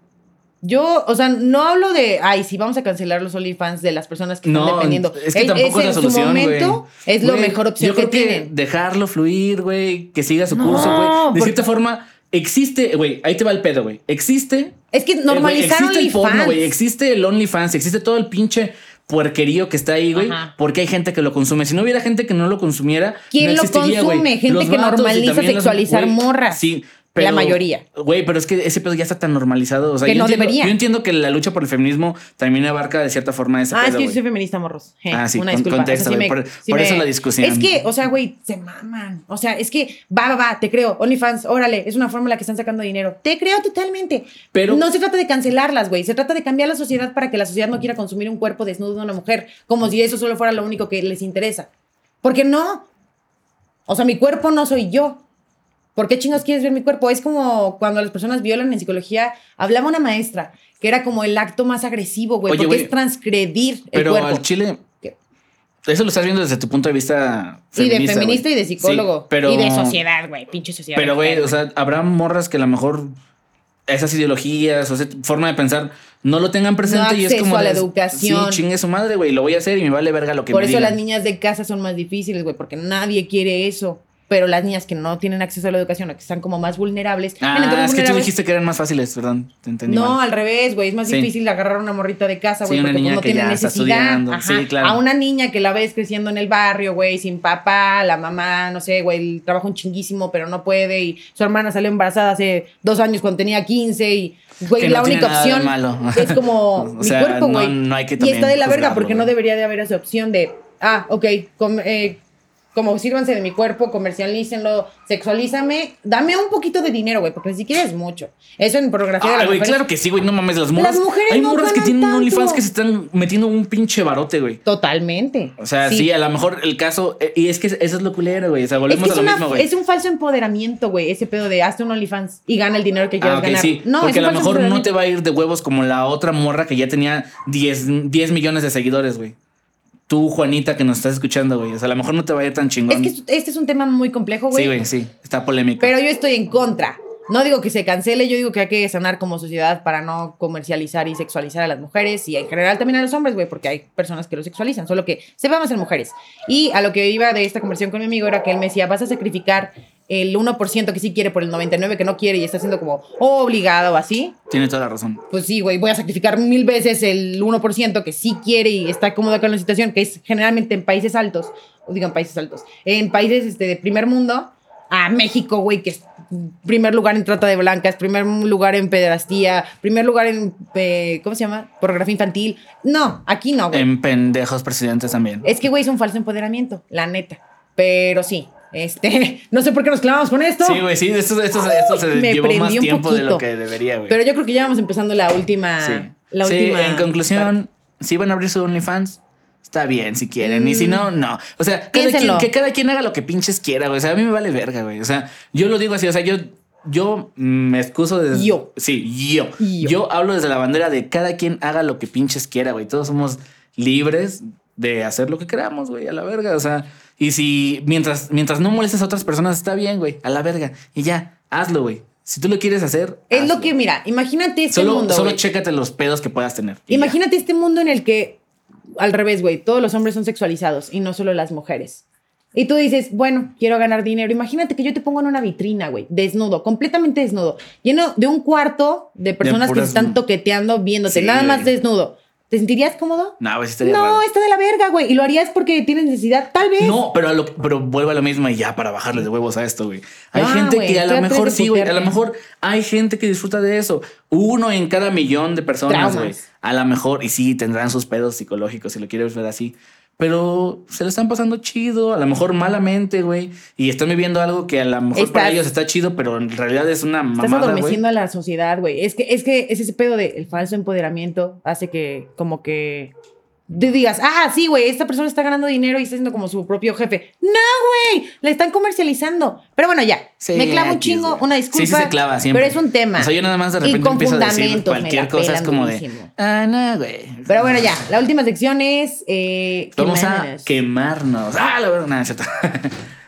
Yo, o sea, no hablo de, ay, sí, vamos a cancelar los OnlyFans de las personas que No, están dependiendo. es que tampoco es la solución, su es lo mejor opción yo que creo que tienen. dejarlo fluir, güey, que siga su No, curso, güey. De porque- cierta forma, existe, güey, ahí te va el pedo, güey. Existe Es que Eh, normalizaron existe el porno, OnlyFans. güey. Existe el OnlyFans, existe todo el pinche puerquerío que está ahí, güey. Ajá. Porque hay gente que lo consume. Si no hubiera gente que no lo consumiera, ¿Quién no lo güey. consume? Gente Los que normaliza sexualizar güey, morras. Sí. La mayoría. Güey, pero es que ese pedo ya está tan normalizado. O sea, Que yo no entiendo, debería. Yo entiendo que la lucha por el feminismo también abarca de cierta forma ese Ah, es pedo, que yo soy feminista, morros. Ah, sí, una con- disculpa. contexto, O sea, güey, por- por eso la discusión. Es que, o sea, güey, se maman. O sea, es que va, va, va, te creo. OnlyFans, órale, es una fórmula que están sacando dinero. Te creo totalmente. Pero- no se trata de cancelarlas, güey. Se trata de cambiar la sociedad para que la sociedad no quiera consumir un cuerpo desnudo de una mujer, como si eso solo fuera lo único que les interesa. Porque no. O sea, mi cuerpo no soy yo. ¿Por qué chingos quieres ver mi cuerpo? Es como cuando las personas violan en psicología. Hablaba una maestra que era como el acto más agresivo, güey, porque es transgredir el Pero cuerpo. al chile. ¿Qué? Eso lo estás viendo desde tu punto de vista. Sí, de feminista y de psicólogo. Sí, pero, Y de sociedad, güey. Pinche sociedad. Pero, güey, o sea, habrá morras que a lo mejor esas ideologías o esa forma de pensar no lo tengan presente No y es como. a la de, educación. Sí, chingue su madre, güey. Lo voy a hacer y me vale verga lo que Por me eso digan. las niñas de casa son más difíciles, güey, porque nadie quiere eso. Pero las niñas que no tienen acceso a la educación o que están como más vulnerables. Ah, es que tú dijiste que eran más fáciles, perdón. Te entendí. No, mal. al revés, güey. Es más Sí. difícil agarrar una morrita de casa, Sí, güey, porque pues, niña no que tiene necesidad. Ajá. Sí, claro. A una niña que la ves creciendo en el barrio, güey, sin papá, la mamá, no sé, güey, trabaja un chinguísimo, pero no puede. Y su hermana salió embarazada hace dos años cuando tenía 15 y, güey, la no única opción malo. es como O mi cuerpo, no- güey. no hay que y está de la verga porque no debería de haber esa opción de, ah, ok, com- eh, como sírvanse de mi cuerpo, comercialícenlo, sexualízame, dame un poquito de dinero, güey, porque ni siquiera es mucho. Eso en pornografía de las güey, mujeres- claro que sí, güey, no mames, las morras. Las mujeres hay no morras que tienen tanto. OnlyFans que se están metiendo un pinche barote, güey. Totalmente. O sea, sí. a lo mejor el caso. eh, Y es que eso es lo culero, güey. O sea, Es, volvemos que a lo una- mismo, güey. es un falso empoderamiento, güey, ese pedo de hazte un OnlyFans y gana el dinero que quieras Ah, ok, ganar. sí. No, porque es a lo mejor no te va a ir de huevos como la otra morra que ya tenía 10, 10 millones de seguidores, güey. Tú, Juanita, que nos estás escuchando, güey. O sea, a lo mejor no te va a ir tan chingón. Es que este es un tema muy complejo, güey. sí, güey, sí. Está polémico. Pero yo estoy en contra. No digo que se cancele, yo digo que hay que sanar como sociedad para no comercializar y sexualizar a las mujeres y en general también a los hombres, güey, porque hay personas que lo sexualizan, solo que sepamos ser mujeres. Y a lo que iba de esta conversación con mi amigo era que él me decía, vas a sacrificar el 1% que sí quiere por el 99% que no quiere y está siendo como obligado o así. Tiene toda la razón. Pues sí, güey, voy a sacrificar mil veces el 1% que sí quiere y está cómodo con la situación, que es generalmente en países altos, o digan países altos, en países este, de primer mundo, a México, güey, que es primer lugar en trata de blancas, primer lugar en pederastía, primer lugar en, eh, ¿cómo se llama? Pornografía infantil. No, aquí no, güey. En pendejos presidentes también. Es que, güey, es un falso empoderamiento, la neta. Pero sí, este, no sé por qué nos clavamos con esto. Sí, güey, sí. Esto, esto, esto se me llevó más tiempo de lo que debería, güey. Pero yo creo que ya vamos empezando la última. Sí. La Sí, última. en conclusión, si van a abrir su OnlyFans, está bien si quieren. Y si no, no. O sea, cada quien, que cada quien haga lo que pinches quiera, güey. O sea, a mí me vale verga, güey. O sea, yo lo digo así. O sea, yo, yo me excuso de. Yo. Sí, yo. Yo. Yo hablo desde la bandera de cada quien haga lo que pinches quiera, güey. Todos somos libres de hacer lo que queramos, güey, a la verga. O sea, y si mientras, mientras no molestes a otras personas, está bien, güey, a la verga. Y ya, hazlo, güey. Si tú lo quieres hacer. Es lo que, mira, imagínate este Solo, mundo. solo chécate los pedos que puedas tener. ya. Imagínate este mundo en el que, al revés, güey, todos los hombres son sexualizados y no solo las mujeres. Y tú dices, bueno, quiero ganar dinero. Imagínate que yo te pongo en una vitrina, güey, desnudo, completamente desnudo, lleno de un cuarto de personas que puras- se están toqueteando, viéndote, Sí, nada más desnudo. ¿Te sentirías cómodo? No, pues estaría No, raro. está de la verga, güey. Y lo harías porque tienes necesidad, tal vez. No, pero, a lo, pero vuelve a lo mismo y ya para bajarle de huevos a esto, güey. Hay Ah, gente güey, que a lo mejor sí, güey. A lo mejor hay gente que disfruta de eso. Uno en cada millón de personas, Traumas. güey. A lo mejor, y sí, tendrán sus pedos psicológicos si lo quieres ver así. Pero se lo están pasando chido, a lo mejor malamente, güey. Y están viviendo algo que a lo mejor para Estás- ellos está chido, pero en realidad es una Estás mamada, güey. adormeciendo a la sociedad, güey. Es que, es que es ese pedo de el falso empoderamiento hace que como que digas, ah, sí, güey, esta persona está ganando dinero y está siendo como su propio jefe. No, güey, la están comercializando. Pero bueno, ya, Sí, me clavo un chingo, una disculpa. Sí, sí se clava siempre. Pero es un tema. O sea, yo nada más de repente empiezo a decir cualquier cosa. Es como de, ah, no, güey. Pero bueno, ya, la última sección es eh, Vamos a quemarnos. Ah, la verdad, nada, es cierto.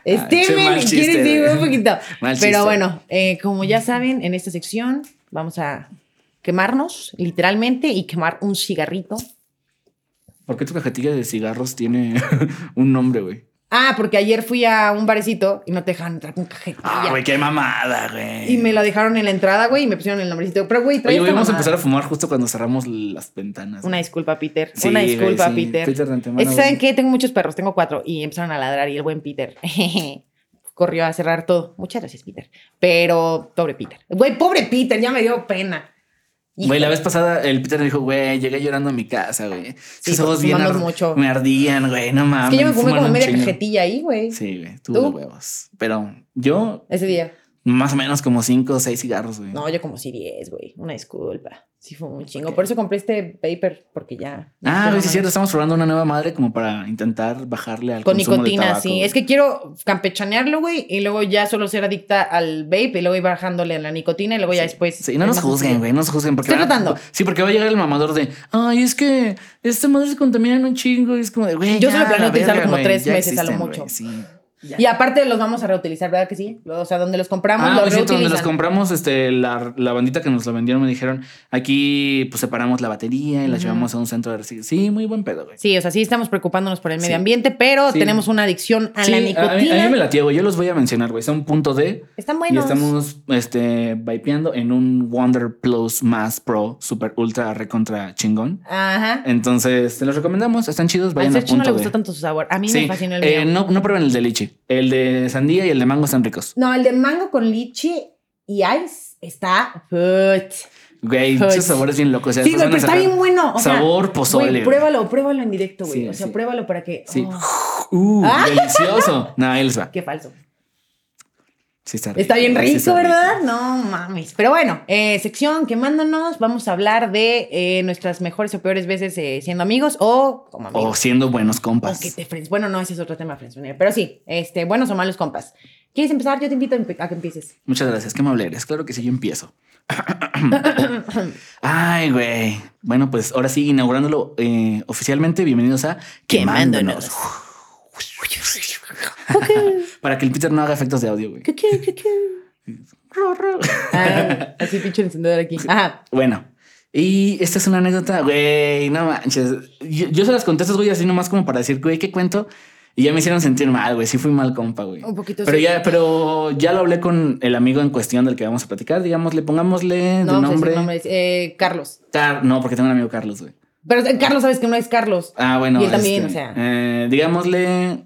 Este, Ah, ¿quieres decir un poquito? Mal Pero bueno, eh, como ya saben, en esta sección vamos a quemarnos, literalmente, y quemar un cigarrito. ¿Por qué tu cajetilla de cigarros tiene un nombre, güey? Ah, porque ayer fui a un barecito y no te dejaron entrar con cajetilla. Ah, güey, qué mamada, güey. y me la dejaron en la entrada, güey, y me pusieron el nombrecito. Pero, güey, trae Oye, vamos a empezar a fumar justo cuando cerramos las ventanas. Una disculpa, Peter. Sí, Una güey, disculpa, sí. Peter. Peter de antemano, Es que, ¿saben qué? Tengo muchos perros, tengo cuatro, y empezaron a ladrar y el buen Peter corrió a cerrar todo. Muchas gracias, Peter. Pero, pobre Peter. Güey, pobre Peter, ya me dio pena. Güey, la vez pasada el Peter me dijo, güey, llegué llorando a mi casa, güey. Sí, Sus ojos bien ar- mucho. me ardían, güey, no Es mames. que yo me fumé como media cajetilla ahí, güey. Sí, güey, ¿Tú? tuvo huevos. Pero yo, Ese día. Más o menos como cinco o seis cigarros, güey. No, yo como si 10, güey. Una disculpa. Sí fue un chingo. Por eso compré este paper, porque ya. Ah, Pero güey, sí es cierto, estamos probando una nueva madre como para intentar bajarle al Con consumo de nicotina, tabaco, sí. güey. Es que quiero campechanearlo, güey, y luego ya solo ser adicta al vape y luego ir bajándole a la nicotina y luego ya después. Sí, no nos juzguen, güey, no nos juzguen. Porque Estoy va- tratando. Sí, porque va a llegar el mamador de, ay, es que esta madre se contamina en un chingo. Y es como de, güey. Yo ya, solo planeo la utilizarlo como tres ya meses a lo mucho. güey, sí. Y aparte los vamos a reutilizar, ¿verdad que sí? O sea, donde los compramos, Ah, los cierto, donde los compramos, este, la, la bandita que nos lo vendieron me dijeron, aquí pues separamos la batería y la llevamos a un centro de residuos. Sí, muy buen pedo, güey. Sí, o sea, sí estamos preocupándonos por el medio ambiente, pero Sí. tenemos una adicción a Sí, la a, mí, nicotina. a mí me la güey. Yo los voy a mencionar, güey. Son punto D. Están Y buenos. estamos este, vipeando en un Wonder Plus Más Pro Super Ultra Recontra chingón. Ajá. Entonces, te los recomendamos. Están chidos. Vayan a no punto le gustó D. tanto su sabor. A mí me fascinó el eh, mío. no, no prueben el de lichi. El de sandía y el de mango están ricos. No, el de mango con lichi y ice está. Put. Güey, muchos sabores bien locos. o sea, Sí, güey, pero está bien bueno. o sea, sabor pozole. güey, pruébalo, pruébalo en directo, güey. Sí, o sea, sí. pruébalo para que. Sí. oh, Uh, delicioso. No, va. qué falso. Sí está rico. Está bien Sí rico, está ¿verdad? No mames. Pero bueno, eh, sección quemándonos. Vamos a hablar de eh, nuestras mejores o peores veces eh, siendo amigos o como O amigos. siendo buenos O compas. que te friends- Bueno, no, ese es otro tema, friendzonear. Pero sí, este, buenos o malos compas. ¿Quieres empezar? Yo te invito a, que empieces. Muchas gracias. Qué amable eres. Claro que sí, yo empiezo. Ay, güey. Bueno, pues ahora sí, inaugurándolo oficialmente, bienvenidos a Quemándonos. Para que el Peter no haga efectos de audio, güey. Ah, así pinche encendedor aquí. Ajá. Bueno, y esta es una anécdota, güey, no manches. Yo, yo se las güey así nomás como para decir, güey, ¿qué cuento? Y ya me hicieron sentir mal, güey. Sí fui mal compa, güey. Un poquito Pero sí. ya, pero ya lo hablé con el amigo en cuestión del que vamos a platicar. Digámosle, pongámosle No, de decir nombre. nombres. Eh, Carlos. Car- no, porque tengo un amigo Carlos, güey. Pero eh, Carlos, sabes que no es Carlos. Ah, bueno. Y él también, este, o sea. eh, digámosle.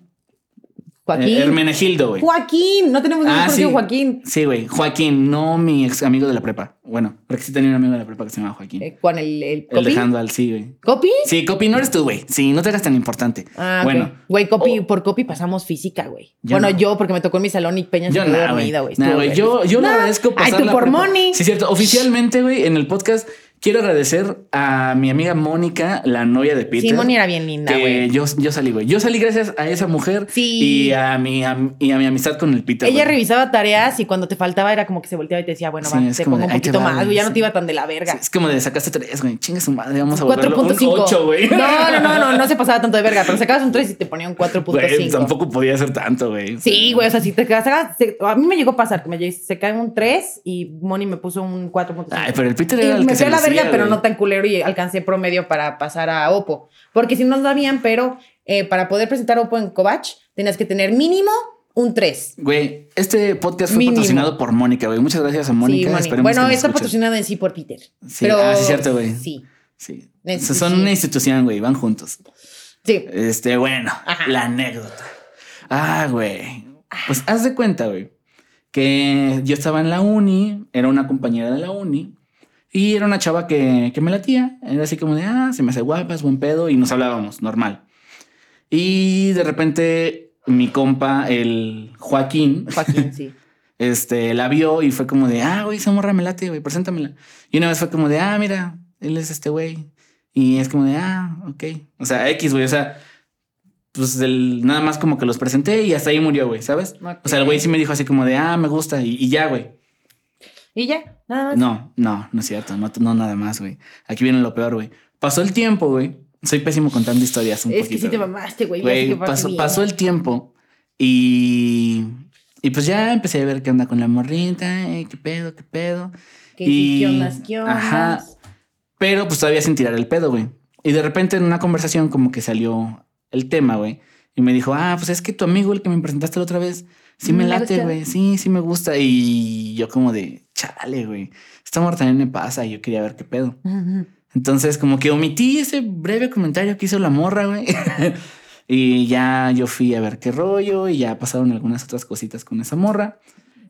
Joaquín. eh, Hermenegildo, güey. Joaquín. No tenemos ningún Ah, sí. Joaquín. Sí, güey. Joaquín, no mi ex amigo de la prepa. Bueno, porque sí tenía un amigo de la prepa que se llama Joaquín. Eh, Juan, el, el el copy. de handball, sí, güey. ¿Copy? Sí, Copi, no eres tú, güey. Sí, no te hagas tan importante. Ah, bueno, Güey, copy, Oh. por copy pasamos física, güey. Bueno, no. yo, porque me tocó en mi salón y Peña se yo quedó nada, güey. dormida, güey. Estuvo güey. Yo, yo le Nah. agradezco Ay, pasar tú la por prepa. money. Sí, cierto. Oficialmente, güey, en el podcast quiero agradecer a mi amiga Mónica, la novia de Peter. Sí, Moni era bien linda, güey. yo, yo salí, güey. Yo salí gracias a esa mujer Sí. y, a mi, y a mi amistad con el Peter. Ella revisaba tareas y cuando te faltaba era como que se volteaba y te decía, bueno, Sí, va, te pongo de, un poquito va, más, güey. Ya no te iba tan de la verga. Sí, es como de sacaste tres, güey. Chingue su madre, vamos a volverlo un 4.5. 8, güey. No, no, no, no, no se pasaba tanto de verga, pero sacabas un 3 y te ponía un Güey, 4.5. tampoco podía ser tanto, güey. Sí, güey, o sea, si te se- a mí me llegó a pasar que me se cae un 3 y Moni me puso un 4.5. Ay, pero el Peter Y era el que se la verga, pero no tan culero y alcancé promedio para pasar a Oppo. Porque si nos sabían, pero eh, para poder presentar Oppo en Covach, tenías que tener mínimo un 3. Güey, este podcast fue Mínimo. patrocinado por Mónica, güey. Muchas gracias a Mónica. sí, Bueno, está escuches. patrocinado en sí por Peter. Sí, pero, ah, sí, cierto, güey. Sí, Sí. Es- O sea, son una institución, güey. Van juntos. sí. Este, bueno, Ajá. la anécdota. Ah, güey. Pues haz de cuenta, güey, que yo estaba en la uni, era una compañera de la uni, y era una chava que, que me latía. Era así como de, ah, se me hace guapa, es buen pedo, y nos hablábamos, normal. Y de repente, mi compa, el Joaquín, Joaquín, sí. este, la vio y fue como de, ah, güey, esa morra me late, güey, preséntamela. Y una vez fue como de, ah, mira, él es este güey. Y es como de, ah, ok. O sea, X, güey, o sea, pues el, nada más como que los presenté y hasta ahí murió, güey, ¿sabes? O sea, el güey sí me dijo así como de, ah, me gusta y, y ya, güey. Y ya, nada más. No, no, no es cierto, no, no nada más, güey. Aquí viene lo peor, güey. Pasó el tiempo, güey. Soy pésimo contando historias un es poquito. que sí te mamaste, güey. Güey, pasó, pasó el tiempo y, y pues ya empecé a ver qué onda con la morrita, eh, qué pedo, qué pedo. Que sí, ¿Qué ondas, qué ondas? Ajá. Pero pues todavía sin tirar el pedo, güey. Y de repente en una conversación como que salió el tema, güey. Y me dijo, ah, pues es que tu amigo, el que me presentaste la otra vez, sí me Mm, me late, güey. Sí, sí me gusta. Y yo como de, chale, güey. Esta morra también me pasa y yo quería ver qué pedo. Ujú. Entonces, como que omití ese breve comentario que hizo la morra, güey. y ya yo fui a ver qué rollo y ya pasaron algunas otras cositas con esa morra.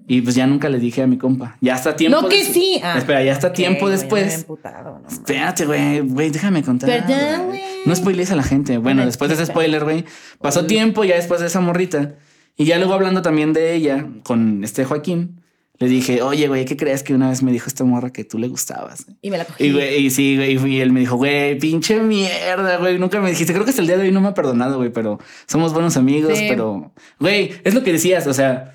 Y pues ya nunca le dije a mi compa. Ya hasta tiempo. No que sí. Ah. Espera, ya hasta tiempo Ok, güey, después. emputado, no. Espérate, güey, güey, déjame contar. Perdón, güey. No spoilees a la gente. Bueno, después de ese spoiler, güey, pasó Uy. tiempo ya después de esa morrita. Y ya luego hablando también de ella con este Joaquín, le dije, oye, güey, ¿qué crees que una vez me dijo esta morra que tú le gustabas? Y me la cogí. Y, güey, y sí, güey, y él me dijo, güey, pinche mierda, güey, nunca me dijiste. Creo que hasta el día de hoy no me ha perdonado, güey, pero somos buenos amigos, Sí. pero, güey, es lo que decías, o sea,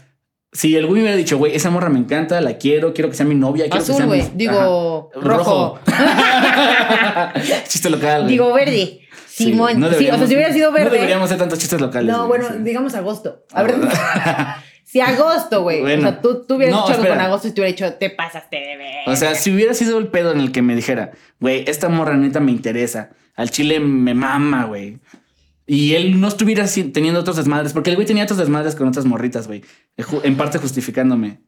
si el güey me hubiera dicho, güey, esa morra me encanta, la quiero, quiero que sea mi novia, quiero que Azul, sea mi- güey. Digo, Ajá. rojo. Chiste local. Digo, verde. Sí, Simón. no Sí, o sea, deberíamos- si hubiera sido verde. No deberíamos hacer tantos chistes locales. No, bueno, sí. digamos agosto. A ver, si agosto, güey. Bueno. O sea, tú, tú hubieras No, dicho algo con agosto y te hubiera dicho, te pasaste de ver. O sea, si hubiera sido el pedo en el que me dijera, güey, esta morra neta me interesa, al chile me mama, güey. Y él no estuviera teniendo otros desmadres, porque el güey tenía otros desmadres con otras morritas, güey. En parte justificándome.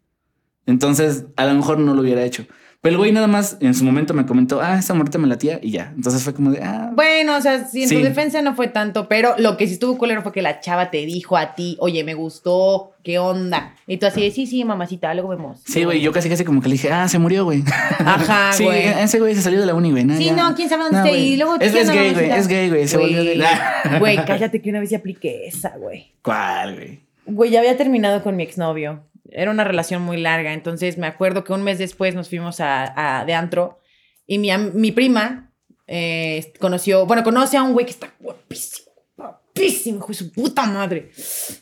Entonces, a lo mejor no lo hubiera hecho. Pero el güey nada más en su momento me comentó, ah, esa muerte me latía y ya. Entonces fue como de, ah. Bueno, o sea, si en Sí. tu defensa no fue tanto, pero lo que sí estuvo culero fue que la chava te dijo a ti, oye, me gustó, ¿qué onda? Y tú así de, sí, sí, mamacita, luego vemos. Sí, güey, yo casi casi como que le dije, ah, se murió, güey. Ajá, sí, güey. ese güey se salió de la uni, güey. Sí, ya. no, quién sabe dónde güey. Y luego Es, ¿qué es onda, gay, güey, es gay, güey. Se volvió gay. Güey, cállate que una vez ya apliqué esa, güey. ¿Cuál, güey? Güey, ya había terminado con mi exnovio. Era una relación muy larga. Entonces me acuerdo que un mes después nos fuimos a, a- de antro y mi, mi prima eh, conoció, bueno, conoce a un güey que está guapísimo, guapísimo, hijo de su puta madre.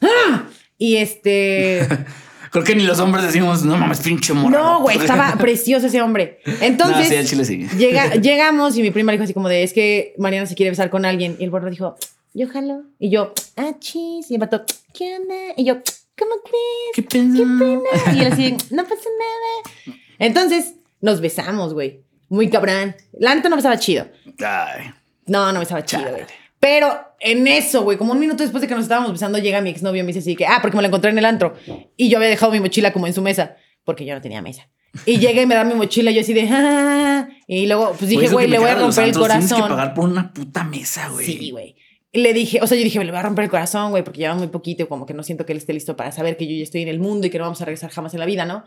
¡Ah! Y este. Creo que ni los hombres decimos, no mames, pinche morro. No, güey, estaba precioso ese hombre. Entonces. No, sí, el chile sí. Llega, llegamos y mi prima dijo así como de, es que Mariana se quiere besar con alguien. Y el borro dijo, yo jalo. Y yo, ah, chis. Y el vato, ¿qué onda? Y yo, ¿cómo crees? ¿Qué pedo? ¿Qué pena? Y él así, no pasa nada. Entonces, nos besamos, güey. Muy cabrón. La neta no besaba chido. Ay. No, no besaba chido, güey. Pero en eso, güey, como un minuto después de que nos estábamos besando, llega mi exnovio y me dice así que, ah, porque me lo encontré en el antro. Y yo había dejado mi mochila como en su mesa, porque yo no tenía mesa. Y llega y me da mi mochila y yo así de, ah. Y luego, pues dije, güey, le voy a romper el antros, Tienes que corazón. pagar por una puta mesa, güey. Sí, güey. Le dije, o sea, yo dije, le voy a romper el corazón, güey, porque lleva muy poquito, como que no siento que él esté listo para saber que yo ya estoy en el mundo y que no vamos a regresar jamás en la vida, ¿no?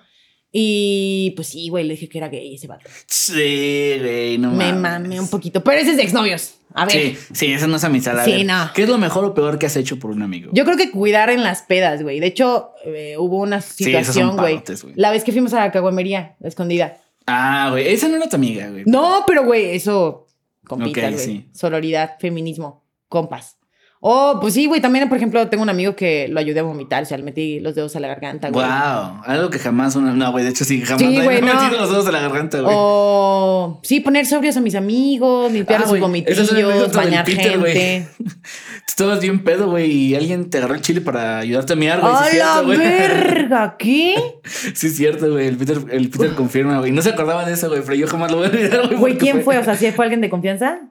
Y pues sí, güey, le dije que era gay ese vato. Sí, güey, no Me mames. mamé un poquito. Pero ese es de exnovios. A ver. Sí, sí, eso no es amistad. a Sí, ver, no. ¿Qué es lo mejor o peor que has hecho por un amigo? Yo creo que cuidar en las pedas, güey. De hecho, eh, hubo una situación, güey. güey. la vez que fuimos a la caguamería, la escondida. Ah, güey, esa no era tu amiga, güey. No, pero, güey, eso. Compitas, Ok, güey. sí. Sororidad, feminismo, compas. Oh, pues sí, güey. También, por ejemplo, tengo un amigo que lo ayudé a vomitar. O sea, le metí los dedos a la garganta, güey. Wow, algo que jamás una. No, güey, de hecho sí, jamás Sí, güey, no. metido los dedos de la garganta, güey. O sí, poner sobrios a mis amigos, limpiar Ah, es una vomitillos, bañar Peter, gente. Estabas bien pedo, güey, y alguien te agarró el chile para ayudarte a miar, güey. ¡A sí, la cierto, verga! ¿Qué? Sí, es cierto, güey. El Peter, el Peter confirma, güey. No se acordaba de eso, güey, pero yo jamás lo voy a olvidar, güey. Güey, ¿quién fue? O sea, ¿sí fue alguien de confianza?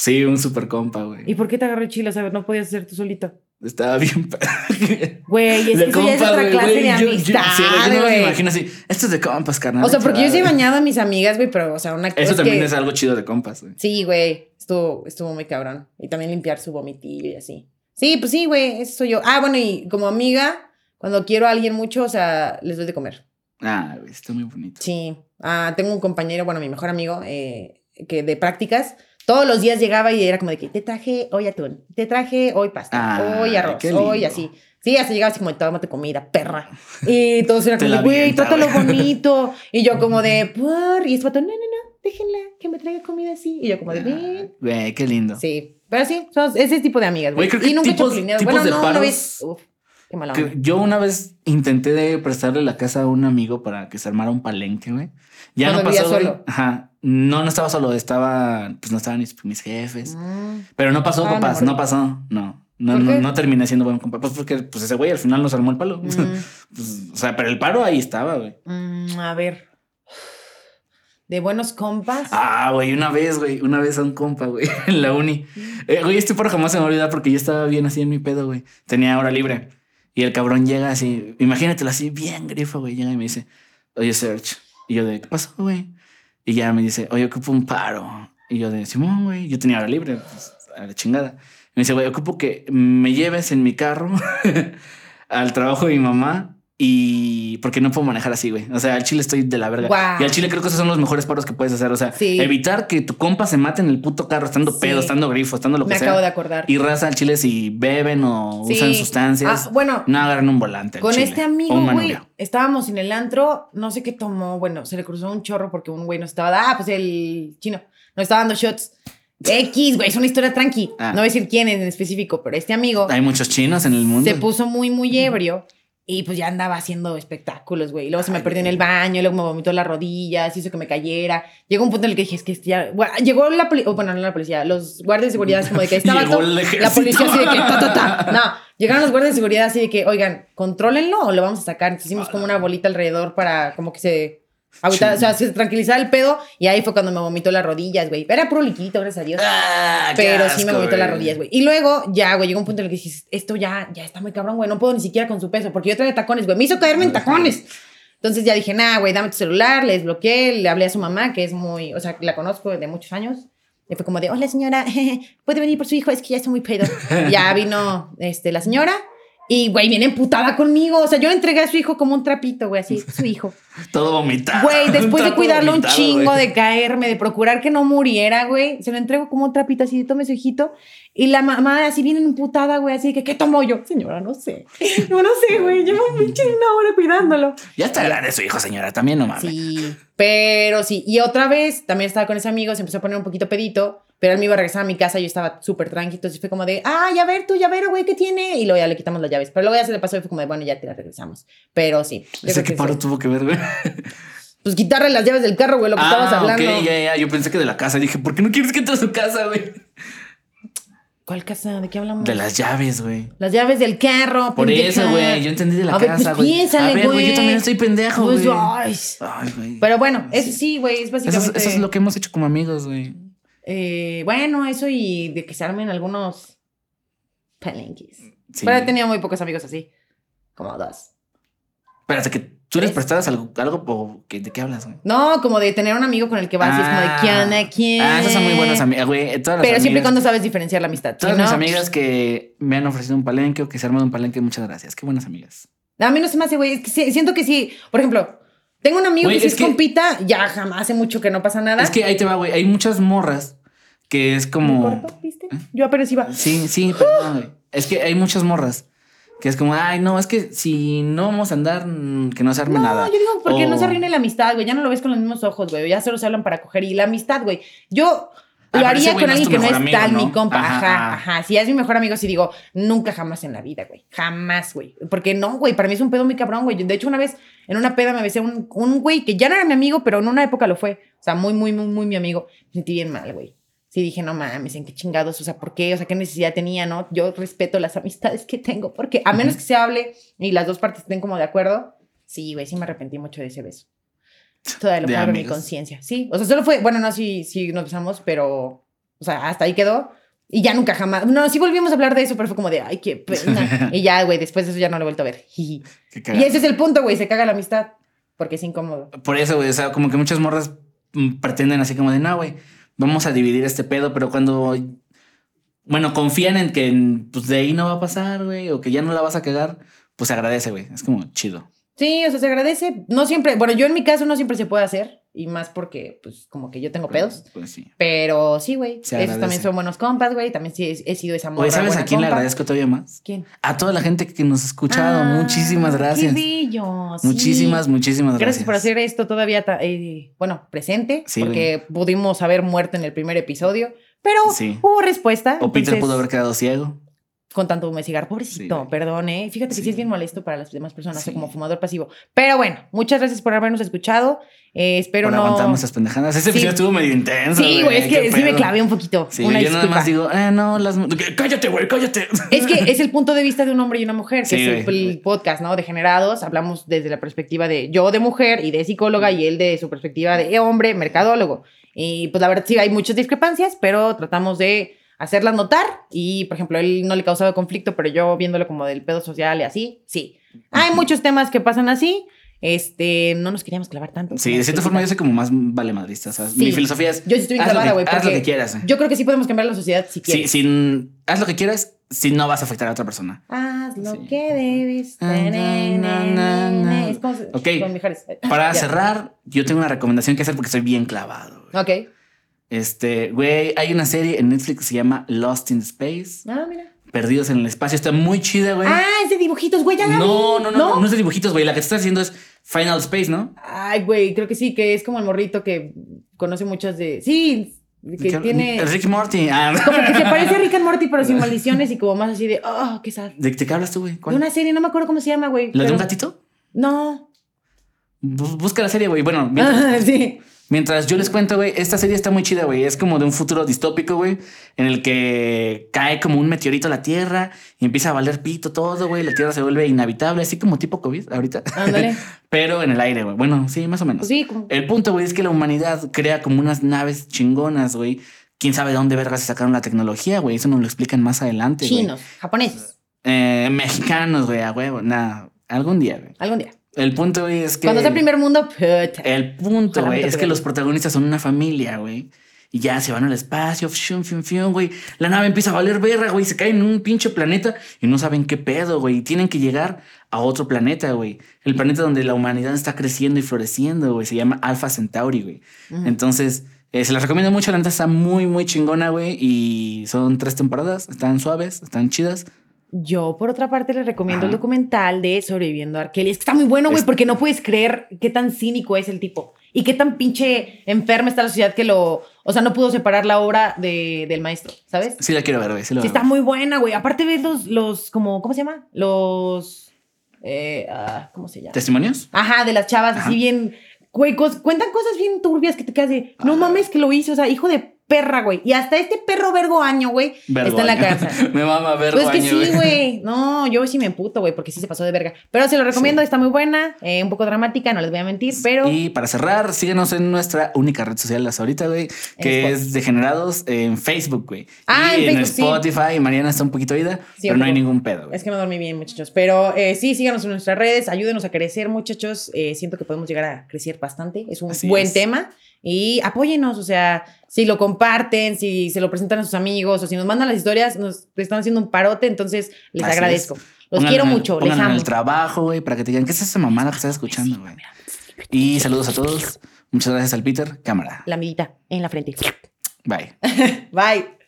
Sí, un super compa, güey. ¿Y por qué te agarró chile? O sea, no podías hacer tú solito. Estaba bien. Güey, es De que eso ya es compas, otra clase de Yo- yo- amistad, sí, yo no me imagino así. Esto es de compas, carnal. O sea, porque yo sí he bañado a mis amigas, güey, pero, o sea, una cosa Eso es también que- es algo chido de compas, güey. Sí, güey, estuvo, estuvo muy cabrón. Y también limpiar su vomitillo y así. Sí, pues sí, güey, eso soy yo. Ah, bueno, y como amiga, cuando quiero a alguien mucho, o sea, les doy de comer. Ah, güey, está muy bonito. Sí. Ah, tengo un compañero, bueno, mi mejor amigo, eh, que de prácticas, todos los días llegaba y era como de que te traje hoy atún, te traje hoy pasta, Ah, hoy arroz, hoy así. Sí, así llegaba así como, tómate comida, perra. Y todos eran como, güey, trátalo bonito. Y yo como de, por, y este vato, no, no, no, déjenla, que me traiga comida así. Y yo como de, ven. Güey, qué lindo. Sí, pero sí, son ese tipo de amigas, güey. Güey, creo que Y nunca tipos- tipos Bueno, de no, una paros- vez, uf, qué mala onda. yo una vez intenté de prestarle la casa a un amigo para que se armara un palenque, güey. Ya Cuando no pasó, solo. Ajá. No, no estaba solo, estaba, pues no estaban mis, mis jefes. Mm. Pero no pasó, Ah, papás, no pasó. No. No, ¿Por no, no terminé siendo buen compa. Pues porque pues ese güey al final nos armó el palo. Mm. Pues, o sea, pero el paro ahí estaba, güey. Mm, a ver. De buenos compas. Ah, güey, una vez, güey, una vez a un compa, güey, en la uni. Eh, güey, este paro jamás se me va a olvidar porque yo estaba bien así en mi pedo, güey. Tenía hora libre. Y el cabrón llega así, imagínatelo así, bien grifo, güey. Llega y me dice, oye, Serge. Y yo de, ¿qué pasó, güey? Y ya me dice, oye, ocupo un paro. Y yo de, Simón, yo tenía hora libre, pues, a la chingada. Me dice, güey, ocupo que me lleves en mi carro al trabajo de mi mamá y porque no puedo manejar así, güey. O sea, al chile estoy de la verga. Y al chile creo que esos son los mejores paros que puedes hacer. O sea, Sí. evitar que tu compa se mate en el puto carro, estando Sí. pedo, estando grifo, estando lo que me sea. acabo de acordar. Y raza al chile si beben o Sí. usan sustancias, Ah, bueno, no agarren un volante. Con chile, este amigo, güey, estábamos en el antro, no sé qué tomó, bueno, se le cruzó un chorro porque un güey nos estaba, ah, pues el chino, nos estaba dando shots. X, güey, es una historia tranqui. Ah. No voy a decir quién en específico, pero este amigo Hay muchos chinos en el mundo. se puso muy, muy ebrio y pues ya andaba haciendo espectáculos, güey. Y Luego se me Ay, perdió en el baño, luego me vomitó las rodillas, hizo que me cayera. Llegó un punto en el que dije, es que ya... bueno, llegó la policía, bueno, no la policía, los guardias de seguridad, como de que estaba Llegó el la policía así de que, ta, ta, ta. No, llegaron los guardias de seguridad así de que, oigan, contrólenlo o lo vamos a sacar. Entonces hicimos como una bolita alrededor para como que se... agüitara, o sea, se tranquilizara el pedo y ahí fue cuando me vomitó las rodillas, güey. Era puro liquidito, gracias a Dios. Ah, Pero sí me asco, vomitó las güey. rodillas, güey. Y luego, ya, güey, llegó un punto en el que dije, esto ya, ya está muy cabrón, güey. No puedo ni siquiera con su peso, porque yo traía tacones, güey. Me hizo caerme en tacones. Entonces ya dije, nah, güey, dame tu celular, le desbloqueé, le hablé a su mamá, que es muy, o sea, la conozco de muchos años. Y fue como de, hola señora, puede venir por su hijo, es que ya está muy pedo. ya vino este, la señora y, güey, viene emputada conmigo. O sea, yo entregué a su hijo como un trapito, güey, así, su hijo. Todo vomitado. Güey, después de cuidarlo un vomitado, chingo, güey. de caerme, de procurar que no muriera, güey, se lo entrego como un trapito así, tome su hijito. Y la mamá así viene emputada, güey, así que, ¿qué tomo yo? Señora, no sé. No, no sé, güey, llevo un pinche una hora cuidándolo. Ya está grande su hijo, señora, también no mames. Sí, pero sí. Y otra vez también estaba con ese amigo, se empezó a poner un poquito pedito, pero él me iba a regresar a mi casa, yo estaba súper tranquilo, entonces fue como de, ah, ya ver, tú, ya ver, güey, ¿qué tiene? Y luego ya le quitamos las llaves. Pero luego ya se le pasó y fue como de, bueno, ya te las regresamos. Pero sí. Ese que que paro sí. tuvo que ver, güey. Pues quitarle las llaves del carro, güey, lo que estabas hablando. ok, ya, ya. Yo pensé que de la casa. Dije, ¿por qué no quieres que entre a su casa, güey? ¿Cuál casa? ¿De qué hablamos? De las llaves, güey. Las llaves del carro. Por pendeja. eso, güey. Yo entendí de la A ver, casa, pues güey. piénsale, a ver, güey. Yo también estoy pendejo, Pues, güey. ay. Ay, güey. Pero bueno, eso sí, güey, es Eso, es- básicamente. eso es lo que hemos hecho como amigos, güey. Eh, bueno, eso y de que se armen algunos palenques. Sí. Pero he tenido muy pocos amigos así. Como dos. Espérate, que tú les Tres. prestabas algo, algo po- que- ¿de qué hablas, güey? No, como de tener un amigo con el que vas y es como de quién, onda, quién. Ah, esas son muy buenas amigas, güey. Pero siempre y cuando sabes diferenciar la amistad. Todas mis no, amigas que me han ofrecido un palenque o que se arman un palenque, muchas gracias. Qué buenas amigas. A mí no se me hace, güey. Es que sí- siento que sí. Por ejemplo, tengo un amigo Güey, que si es es, que- compita, ya jamás hace mucho que no pasa nada. Es que ahí te va, güey. Hay muchas morras que es ¿Me como. corto, ¿Viste? Yo apenas iba. Sí, sí, perdón, güey. Es que hay muchas morras que es como, ay, no, es que si no vamos a andar, mm, que no se arme No, nada. yo digo, porque no se arruine la amistad, güey. Ya no lo ves con los mismos ojos, güey. Ya solo se hablan para coger. Y la amistad, güey. Yo Ah, lo pero haría con no alguien que no es amigo, tal ¿no? mi compa. Ajá, Ajá, ajá. ajá. Si es mi mejor amigo, sí digo, nunca jamás en la vida, güey. Jamás, güey. Porque no, güey. Para mí es un pedo muy cabrón, güey. De hecho, una vez en una peda me besé un, un güey que ya no era mi amigo, pero en una época lo fue. O sea, muy, muy, muy, muy mi amigo. Me sentí bien mal, güey. Sí, dije, no mames, ¿en qué chingados? O sea, ¿por qué? O sea, ¿qué necesidad tenía, no? Yo respeto las amistades que tengo, porque a menos que se hable y las dos partes estén como de acuerdo, sí, güey, sí me arrepentí mucho de ese beso. Todavía lo cargo en mi conciencia. Sí, o sea, solo fue, bueno, no, sí, sí nos besamos, pero, o sea, hasta ahí quedó. Y ya nunca jamás, no, sí volvimos a hablar de eso, pero fue como de, ay, qué pena. y ya, güey, después de eso ya no lo he vuelto a ver. Y ese es el punto, güey, se caga la amistad, porque es incómodo. Por eso, güey, o sea, como que muchas morras mm, pretenden así como de, no, güey, vamos a dividir este pedo, pero cuando, bueno, confían en que pues de ahí no va a pasar, güey, o que ya no la vas a cagar, pues se agradece, güey. Es como chido. Sí, o sea, se agradece. No siempre, bueno, yo en mi caso no siempre se puede hacer, y más porque, pues, como que yo tengo pedos. Pues sí. Pero sí, güey. Esos también son buenos compas, güey. También sí he, he sido esa morra Oye, ¿sabes buena a quién le agradezco todavía más? ¿Quién? A toda la gente que nos ha escuchado. Ah, muchísimas gracias. Qué bello. sí. Muchísimas, muchísimas gracias. Gracias por hacer esto todavía, eh, bueno, presente, Sí, porque pudimos haber muerto en el primer episodio, pero Sí. hubo respuesta. O Peter entonces, pudo haber quedado ciego. Con tanto cigarro, pobrecito, Sí, perdón, ¿eh? Fíjate que sí. Sí. es bien molesto para las demás personas, Sí. como fumador pasivo. Pero bueno, muchas gracias por habernos escuchado. eh, espero por no... aguantar nuestras pendejadas. Ese Sí. episodio estuvo medio intenso. Sí, güey, es que sí me clavé un poquito. Sí, una yo nada disculpa. más digo, ah, no, las. Cállate, güey, cállate. Es que es el punto de vista de un hombre y una mujer, que Sí, es el podcast, ¿no? Degenerados. Hablamos desde la perspectiva de yo de mujer y de psicóloga y él de su perspectiva de hombre, mercadólogo. Y pues la verdad sí hay muchas discrepancias, pero tratamos de hacerlas notar. Y por ejemplo, él no le causaba conflicto, pero yo viéndolo como del pedo social y así, sí. Hay muchos temas que pasan así. Este, no nos queríamos clavar tanto. Sí, de cierta forma yo soy como más vale madrista. O sea, Sí. mi filosofía es. Yo estoy clavada, güey. Haz lo que quieras. Yo creo que sí podemos cambiar la sociedad si Sí, quieres. sin, haz lo que quieras si no vas a afectar a otra persona. Haz lo Sí. que debes. Ah, Ok. Para cerrar, yo tengo una recomendación que hacer porque soy bien clavado. güey. Ok. Este, güey, hay una serie en Netflix que se llama Lost in Space, Ah, mira. Perdidos en el Espacio. Está muy chida, güey. Ah, es de dibujitos, güey, ya la no, vi. no, no, no, no es de dibujitos, güey. La que te estás haciendo es Final Space, ¿no? Ay, güey, creo que sí, que es como el morrito que conoce muchas de. Sí, que ¿Qué- tiene. Rick Morty. Ah, Como que se parece a Rick and Morty, pero sin maldiciones y como más así de. Oh, qué sad. ¿De, de qué hablas tú, güey? De una serie, no me acuerdo cómo se llama, güey. ¿La de un gatito? No. Bu- Busca la serie, güey. Bueno, mientras, Ah, sí. Mientras yo les cuento, güey, esta serie está muy chida, güey. Es como de un futuro distópico, güey, en el que cae como un meteorito a la Tierra y empieza a valer pito todo, güey. La Tierra se vuelve inhabitable, así como tipo COVID ahorita. Ándale. Pero en el aire, güey. Bueno, sí, más o menos. Sí, como. El punto, güey, es que la humanidad crea como unas naves chingonas, güey. Quién sabe de dónde vergas se sacaron la tecnología, güey. Eso nos lo explican más adelante. Chinos, japoneses. Eh, mexicanos, güey, a huevo. Nada, algún día, güey. Algún día. El punto, es que. Cuando es el primer mundo, puta. El punto, güey, es que los protagonistas son una familia, güey. Y ya se van al espacio, fium, fium, fium, güey. La nave empieza a valer verga, güey. Se caen en un pinche planeta y no saben qué pedo, güey. Y Tienen que llegar a otro planeta, güey. El planeta donde la humanidad está creciendo y floreciendo, güey. Se llama Alpha Centauri, güey. Entonces, eh, se las recomiendo mucho. La neta está muy, muy chingona, güey. Y son tres temporadas. Están suaves, están chidas. Yo, por otra parte, les recomiendo el documental de Sobreviviendo a Arkeli. Es que está muy bueno, güey, Es- porque no puedes creer qué tan cínico es el tipo. Y qué tan pinche enferma está la sociedad que lo... O sea, no pudo separar la obra de, del maestro, ¿sabes? Sí la quiero ver, güey. Sí, Sí, está muy buena, güey. Aparte ves los, los, como, ¿cómo se llama? Los, eh, ah, ¿cómo se llama? ¿Testimonios? Ajá, de las chavas, Ajá. así bien, güey, cos- cuentan cosas bien turbias que te quedas de, no Ajá. mames que lo hizo, o sea, hijo de perra, güey. Y hasta este perro vergo año, güey, Vergo está en la cárcel. Me mama ver Pues que sí, güey. No, yo sí me emputo, güey, porque sí se pasó de verga. Pero se lo recomiendo, está muy buena, eh, un poco dramática, no les voy a mentir, pero Y para cerrar, síguenos en nuestra única red social hasta ahorita, güey, que En es Degenerados en Facebook, güey. Ah, y en Facebook, sí. Spotify, Mariana está un poquito ida, Sí, pero no hay ningún pedo, güey. es que no dormí bien, muchachos. Pero eh, sí, síganos en nuestras redes, ayúdenos a crecer, muchachos. Eh, siento que podemos llegar a crecer bastante. Es un Así buen es. tema. Y apóyenos, o sea, si lo comparten, si se lo presentan a sus amigos o si nos mandan las historias, nos están haciendo un parote, entonces les Así agradezco. es. Los Pónganlo quiero el- mucho, les amo. en el trabajo, güey, para que te digan, ¿qué es esa mamada que estás escuchando, güey? Y saludos a todos. Muchas gracias al Peter. Cámara. La amiguita en la frente. Bye. Bye.